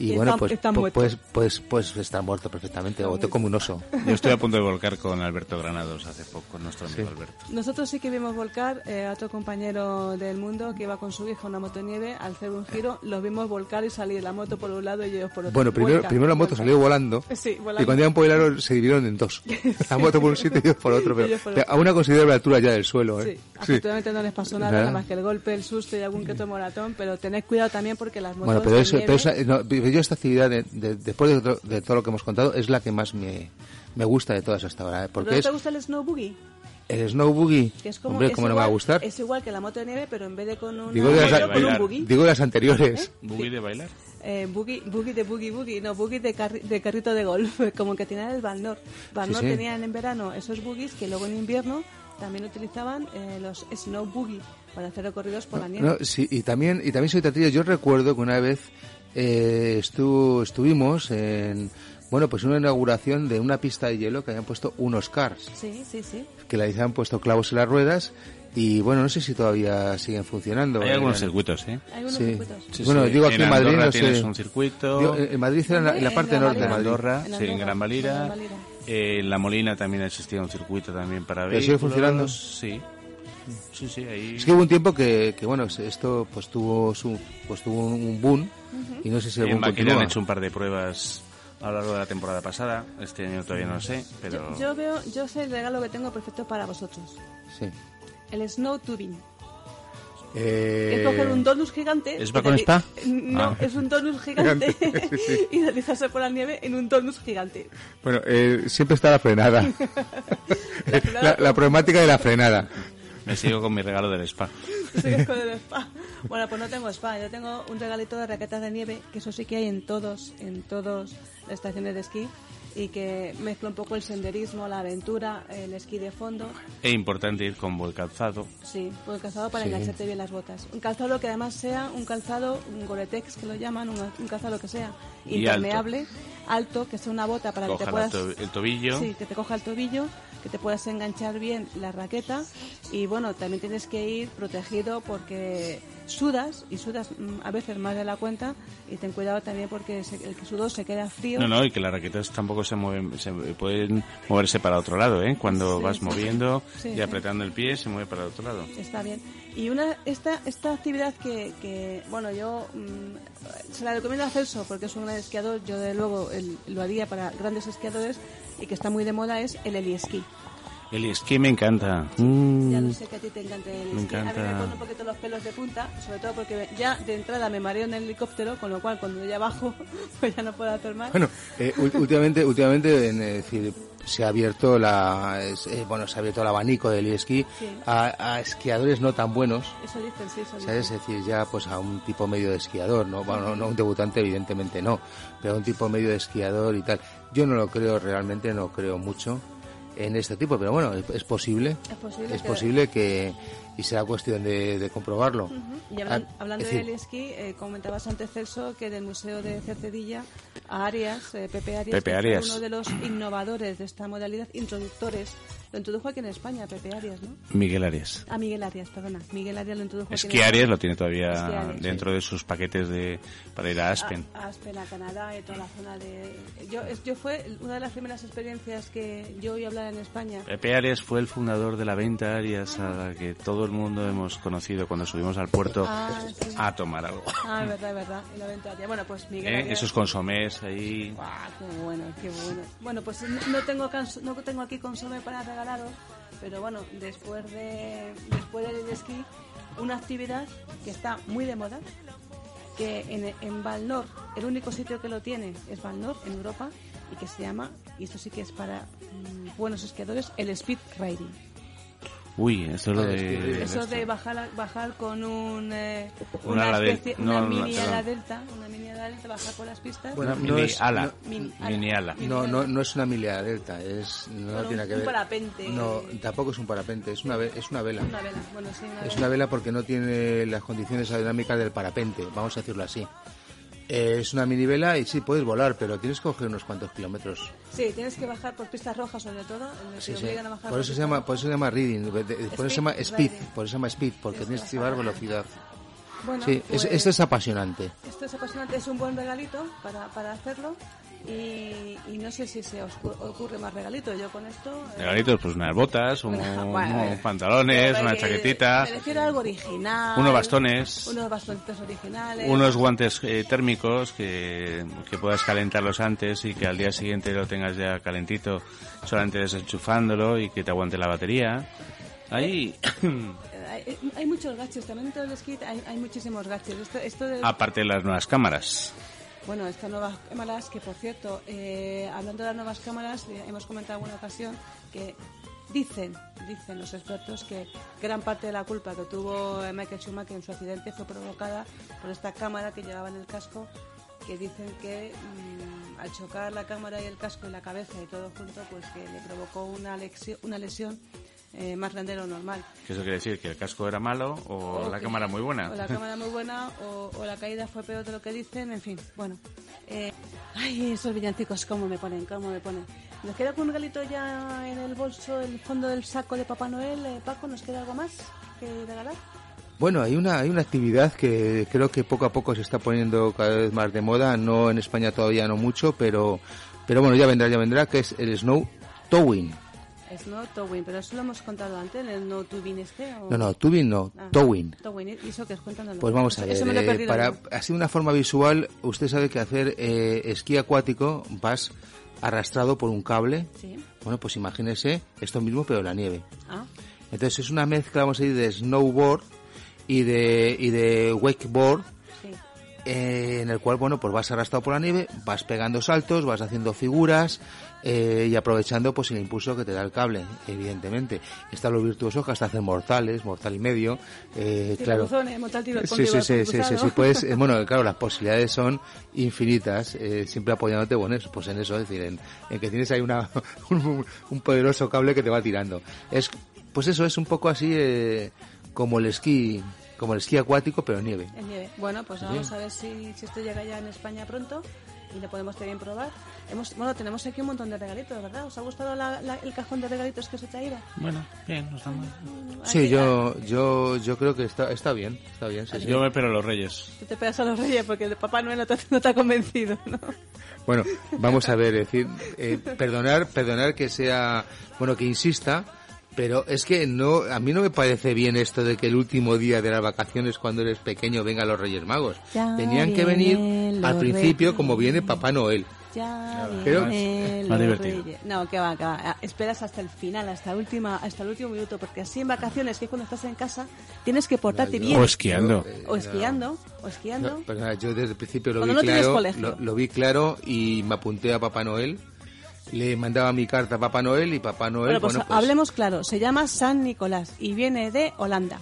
y, Y bueno, pues, está pues, muerto. pues, pues, pues está muerto perfectamente, o te come un oso. <laughs> Yo estoy a punto de volcar con Alberto Granados hace poco, nuestro amigo Sí. Alberto. Nosotros sí que vimos volcar eh, a otro compañero del mundo que iba con su hija a una moto de nieve. Al hacer un giro, los vimos volcar y salir la moto por un lado y ellos por otro. Bueno, primero, primero la moto salió volando. Sí, volando. Y cuando iban por el aro se dividieron en dos. <laughs> La moto por un sitio y ellos por otro. Pero, por otro. a una considerable altura ya del suelo. Sí, ¿eh? afortunadamente no les pasó nada, Nada. nada más que el golpe, el susto y algún que otro moratón, pero tened cuidado también porque las motos Bueno, pero, eso, nieve- pero esa- no, pero yo esta actividad, de- de- después de, to- de todo lo que hemos contado, es la que más me, me gusta de todas hasta ahora. ¿eh? ¿Pero Porque no es te gusta el snow boogie? el snow boogie. Que es como, Hombre, es ¿cómo no me va a igual- gustar? Es igual que la moto de nieve, pero en vez de con una Digo de, las, con un boogie. digo las anteriores. ¿Buggy de bailar? Eh, boogie, boogie de boogie boogie, no, boogie de, carri- de carrito de golf, <laughs> como que tenía el Van Nord. Van Nord sí. tenían en verano esos boogies que luego en invierno también utilizaban eh, los snow boogie para hacer recorridos por la nieve. No, sí, y también, y también soy tatrillo. Yo recuerdo que una vez eh, estu- estuvimos en, bueno, pues una inauguración de una pista de hielo que habían puesto unos cars, Sí, sí, sí. que le habían puesto clavos en las ruedas y bueno, no sé si todavía siguen funcionando. Hay algunos Eran- circuitos, ¿eh? Hay unos Sí. circuitos. Sí, Bueno, sí. digo aquí en Madrid, no sé. un circuito. Eh, en Madrid era en la, en la En parte Gran norte de. Madrid. Andorra, En sí, en Gran Valira. en. Eh, en La Molina también existía un circuito también para ¿Pero sigue funcionando? Sí. Sí, sí, ahí... Es que hubo un tiempo que, que bueno, esto pues tuvo su, pues tuvo un, y no sé si boom Maquila han continúa. hecho un par de pruebas a lo largo de la temporada pasada. Este año todavía no lo sé, pero... Yo, yo veo, yo sé el regalo que tengo perfecto para vosotros. Sí. El snow tubing. Eh, Es coger un donus gigante. ¿Es y va con spa? No, Ah. es un donus gigante. <laughs> Gigante, sí, sí. <laughs> y deslizarse por la nieve en un donus gigante. Bueno, eh, siempre está la frenada. <laughs> La la, la problemática de la frenada. Me sigo con mi regalo del spa. <laughs> Sigues con el spa. Bueno, pues no tengo spa. Yo tengo un regalito de raquetas de nieve, que eso sí que hay en todos, en todas las estaciones de esquí. Y que mezcla un poco el senderismo, la aventura, el esquí de fondo. Es importante ir con buen calzado. Sí, un calzado para Sí. engancharte bien las botas. Un calzado que además sea un calzado, un Gore-Tex que lo llaman, un, calzado que sea impermeable, alto. que sea una bota para que te Coja puedas... el tobillo. Sí, que te coja el tobillo, que te puedas enganchar bien la raqueta y bueno, también tienes que ir protegido porque sudas y sudas mm, a veces más de la cuenta y ten cuidado también porque se- el sudor se queda frío. No, no, y que las raquetas tampoco se mueven, se pueden moverse para otro lado, ¿eh? Cuando Sí, vas sí. moviendo Sí, y apretando el pie, se mueve para otro lado. Está bien. Y una esta esta actividad que, que bueno, yo mm, se la recomiendo a Celso porque es un gran esquiador, yo de luego el- lo haría para grandes esquiadores y que está muy de moda es el heliesquí. El esquí me encanta. Ya Mm. lo sé que a ti te encanta el Me esquí. A mí me encanta. pone un poquito los pelos de punta, sobre todo porque ya de entrada me mareo en el helicóptero, con lo cual cuando ya bajo, <laughs> pues ya no puedo hacer más. Bueno, eh, últimamente, últimamente, en, eh, decir, se ha abierto la, eh, bueno, se ha abierto el abanico del esquí Sí. a, a esquiadores no tan buenos. Eso dicen, sí, eso dicen. ¿Sabes? Es decir, ya pues a un tipo medio de esquiador, ¿no? Bueno, no, no un debutante, evidentemente no, pero a un tipo medio de esquiador y tal. Yo no lo creo realmente, no creo mucho en este tipo, pero bueno, es, es posible. Es posible Es que- posible que, y será cuestión de, de comprobarlo. Ujú. Y hablan- Ah, hablando es de decir, esquí, eh, comentabas antes, Celso, que del Museo de Cercedilla, a Arias, eh, Pepe Arias, Pepe que fue Arias. uno de los innovadores de esta modalidad, introductores, lo introdujo aquí en España, Pepe Arias, ¿no? Miguel Arias. Ah, Miguel Arias, perdona. Miguel Arias lo introdujo aquí en Esquí España. Arias lo tiene todavía Arias, dentro de sus paquetes de para ir a Aspen. A, a Aspen, a Canadá y toda la zona de... Yo, es- yo fue una de las primeras experiencias que yo oí hablar en España. Pepe Arias fue el fundador de la venta Arias a la que todo el mundo hemos conocido cuando subimos al puerto Ah, sí. a tomar algo. Ah, es verdad, es verdad. La venta Arias. Bueno, pues Miguel ¿Eh? Arias... Esos consomés ahí. Qué bueno, qué bueno. Bueno, pues no tengo, cons- no tengo aquí consome para pero bueno, después de después del esquí, una actividad que está muy de moda que en, en Valnor, el único sitio que lo tiene es Valnor, en Europa, y que se llama, y esto sí que es para mm, buenos esquiadores, el speed riding. Uy, eso es lo de... Eso de bajar, a- bajar con un, eh, Una una, ala especie, no, una no, mini perdón. ala delta, una mini ala delta, bajar por las pistas. Bueno, Una no mini es- ala. no- Mini ala. Mini ala. No, no, no es una milla delta, es, no Bueno, tiene un- que un ver. parapente. No, tampoco es un parapente, es una, ve- es una vela. Una vela, bueno, sí, una Es vela. una vela porque no tiene las condiciones aerodinámicas del parapente, vamos a decirlo así. Eh, es una mini vela y sí, puedes volar, pero tienes que coger unos cuantos kilómetros. Sí, tienes que bajar por pistas rojas sobre todo. Sí, sí. a bajar Por eso se llama, por eso se llama reading, de- de- por eso se llama Speed riding. por eso se llama speed, porque Es tienes que llevar velocidad. Bueno, Sí, es- pues, esto es apasionante. esto es apasionante, es un buen regalito para, para hacerlo. Y, y no sé si se os cu- ocurre más regalito. Yo con esto. eh, Regalitos, pues unas botas, un- <laughs> Bueno, unos bueno. pantalones, una que- chaquetita, Me refiero a algo original. unos bastones, Unos bastoncitos originales. unos guantes eh, térmicos que, que puedas calentarlos antes y que al día siguiente lo tengas ya calentito solamente desenchufándolo y que te aguante la batería. Ahí, Eh, <coughs> Hay, hay muchos gaches, también en todo el skate hay, hay muchísimos gaches. Esto, esto de- aparte de las nuevas cámaras. Bueno, estas nuevas cámaras, que por cierto, eh, hablando de las nuevas cámaras, eh, hemos comentado en alguna ocasión que dicen, dicen los expertos que gran parte de la culpa que tuvo Michael Schumacher en su accidente fue provocada por esta cámara que llevaba en el casco, que dicen que mm, al chocar la cámara y el casco y la cabeza y todo junto, pues que le provocó una, lexi- una lesión eh, más grande de lo normal. Que eso quiere decir que el casco era malo o, la que- cámara muy buena. O la cámara muy buena, o, o la caída fue peor de lo que dicen, en fin, bueno. Eh, ay, esos villancicos, cómo me ponen, cómo me ponen. ¿Nos queda algún regalito ya en el bolso, el fondo del saco de Papá Noel? Eh, Paco, ¿nos queda algo más que regalar? Bueno, hay una, hay una actividad que creo que poco a poco se está poniendo cada vez más de moda, no en España todavía no mucho, pero, pero bueno, ya vendrá, ya vendrá, que es el snow towing. Snow Towing, pero eso lo hemos contado antes, el No Tubing este. O... No, no, tubing no, Ah, towing. Towing, ¿y eso que es? Cuéntanoslo. Pues vamos a ver, eh, para, así de una forma visual, usted sabe que hacer eh, esquí acuático vas arrastrado por un cable. Sí. Bueno, pues imagínese esto mismo, pero en la nieve. Ah, Entonces es una mezcla, vamos a decir, de snowboard y de, y de wakeboard, sí. eh, en el cual, bueno, pues vas arrastrado por la nieve, vas pegando saltos, vas haciendo figuras eh, y aprovechando pues el impulso que te da el cable, evidentemente. Están los virtuosos que hasta hacen mortales, mortal y medio, eh, Sí, claro. Buzones, montar tiro Sí, sí, sí, sí, sí, concursado. sí, pues, eh, <laughs> bueno, claro, las posibilidades son infinitas, eh, siempre apoyándote, bueno, pues en eso, es decir, en, en que tienes ahí una, <laughs> un, un poderoso cable que te va tirando. Es, pues eso, es un poco así eh, como el esquí, como el esquí acuático, pero en nieve. En nieve. Bueno, pues vamos a ver si, si esto llega ya en España pronto y lo podemos también probar. Hemos, bueno, tenemos aquí un montón de regalitos, ¿verdad? ¿Os ha gustado la- la- el cajón de regalitos que os he traído? Bueno, bien, no está mal. Sí, Aquí, yo, yo, yo creo que está, está bien, está bien, sí, sí. Yo me pero a los reyes. Tú te pegas a los reyes porque el Papá Noel no te, no te ha convencido, ¿no? Bueno, vamos a ver, es decir, eh, perdonar, perdonar que sea, bueno, que insista, pero es que no, a mí no me parece bien esto de que el último día de las vacaciones cuando eres pequeño vengan los Reyes Magos. Ya Tenían que venir al principio Reyes. como viene Papá Noel. Ya Pero- Más divertido. reyes. No, que va, que va. Ah, Esperas hasta el final, hasta, la última, hasta el último minuto, porque así en vacaciones, que es cuando estás en casa, tienes que portarte No, bien. O esquiando. eh, O esquiando, o esquiando. No, perdona, yo desde el principio lo Cuando vi no tienes claro, colegio. lo, lo vi claro y me apunté a Papá Noel. Le mandaba mi carta a Papá Noel y Papá Noel, Bueno, pues, bueno, pues, hablemos claro. Se llama San Nicolás y viene de Holanda.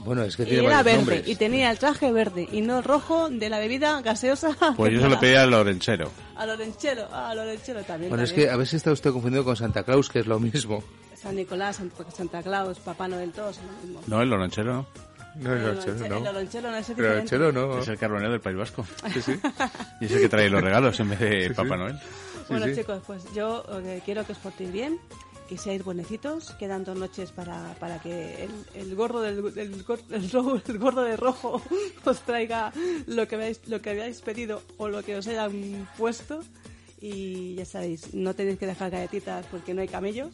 bueno, es que Y tiene era varios verde nombres. y tenía el traje verde y no el rojo de la bebida gaseosa. Pues yo se lo pedí al Lorenchero. A Lorenchelo, a Lorenchelo también. Bueno, es que a ver si está usted confundido con Santa Claus, que es lo mismo. San Nicolás, Santa Claus, Papá Noel, todos son lo mismo. No, el Lorenchero no. No, El Lorenche- no. el Lorenchelo no es Pero el chelo no. Es el carbonero del País Vasco. <laughs> Y es el que trae los regalos en vez de Papá Noel. Bueno, sí. chicos, pues yo eh, quiero que os portéis bien, que seáis buenecitos. Quedan dos noches para, para que el, el gorro del <laughs> el, el gorro de rojo <laughs> os traiga lo que habéis, lo que habéis pedido o lo que os hayan puesto. Y ya sabéis, no tenéis que dejar galletitas porque no hay camellos.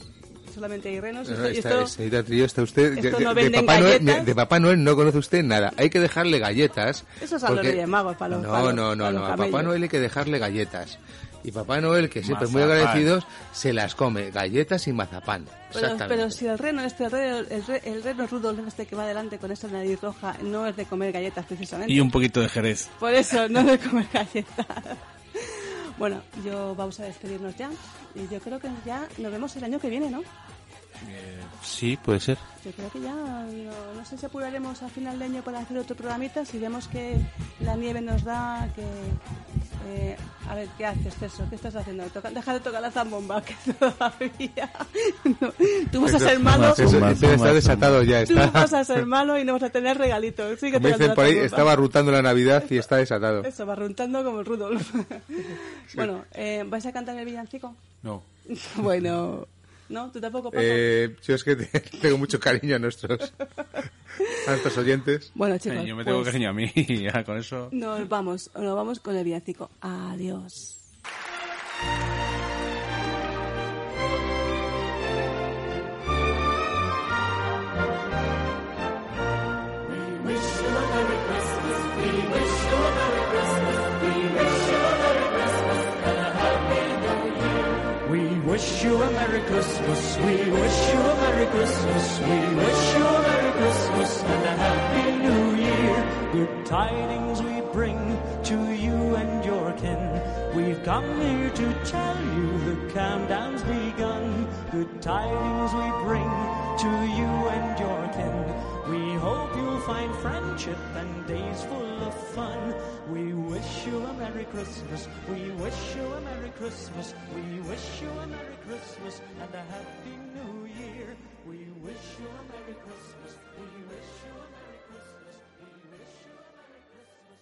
solamente hay renos. No, Esto- señorita Trillo, está usted de, esto de- no de Papá Noel, de- Papá Noel no conoce usted nada. Hay que dejarle galletas. Esos son los porque- Reyes Magos, para los- No, para los- no, no, para no. los A Papá. Noel hay que dejarle galletas. Y Papá Noel, que siempre muy agradecidos, se las come. Galletas y mazapán. Pero, Exactamente. pero si el reno, este reno, el, re- el reno Rudolf este que va adelante con esta nariz roja, no es de comer galletas precisamente. Y un poquito de jerez. Por eso, no de comer galletas. <laughs> bueno, yo vamos a despedirnos ya. Y yo creo que ya nos vemos el año que viene, ¿no? Sí, puede ser. Yo creo que ya, no, no sé si apuraremos a final de año para hacer otro programita, si vemos que la nieve nos da, que... eh, a ver, ¿qué haces, Teso? ¿Qué estás haciendo? Toca- deja de tocar la zambomba, que <laughs> todavía... no, tú vas a ser malo, Eso, Zumba, eso está desatado ya. tú Está, vas a ser malo y no vas a tener regalitos. Como tocando dicen la por ahí, zambomba. estaba rutando la Navidad y está desatado. Eso, barruntando como el Rudolf. <laughs> Bueno, eh, ¿vais a cantar el villancico? No. <laughs> bueno, ¿no? ¿Tú tampoco, Paco? Eh, yo es que te- <laughs> tengo mucho cariño a nuestros, a nuestros oyentes. bueno, chicos, Yo me tengo pues, cariño a mí, <laughs> ya con eso. Nos vamos, nos vamos con el villancico. Adiós. Wish you a Merry Christmas. We wish you a Merry Christmas. We wish you a Merry Christmas and a Happy New Year. Good tidings we bring to you and your kin. We've come here to tell you the countdown's begun. Good tidings we bring to you and your kin. We hope you'll find friendship and days full of fun. We wish you a Merry Christmas. We wish you a Merry Christmas. We wish you a Merry Christmas and a Happy New Year. We wish you a Merry Christmas. We wish you a Merry Christmas. We wish you a Merry Christmas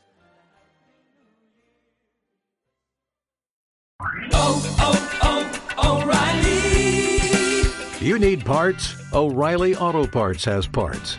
and a oh, oh, oh, You need parts? O'Reilly Auto Parts has parts.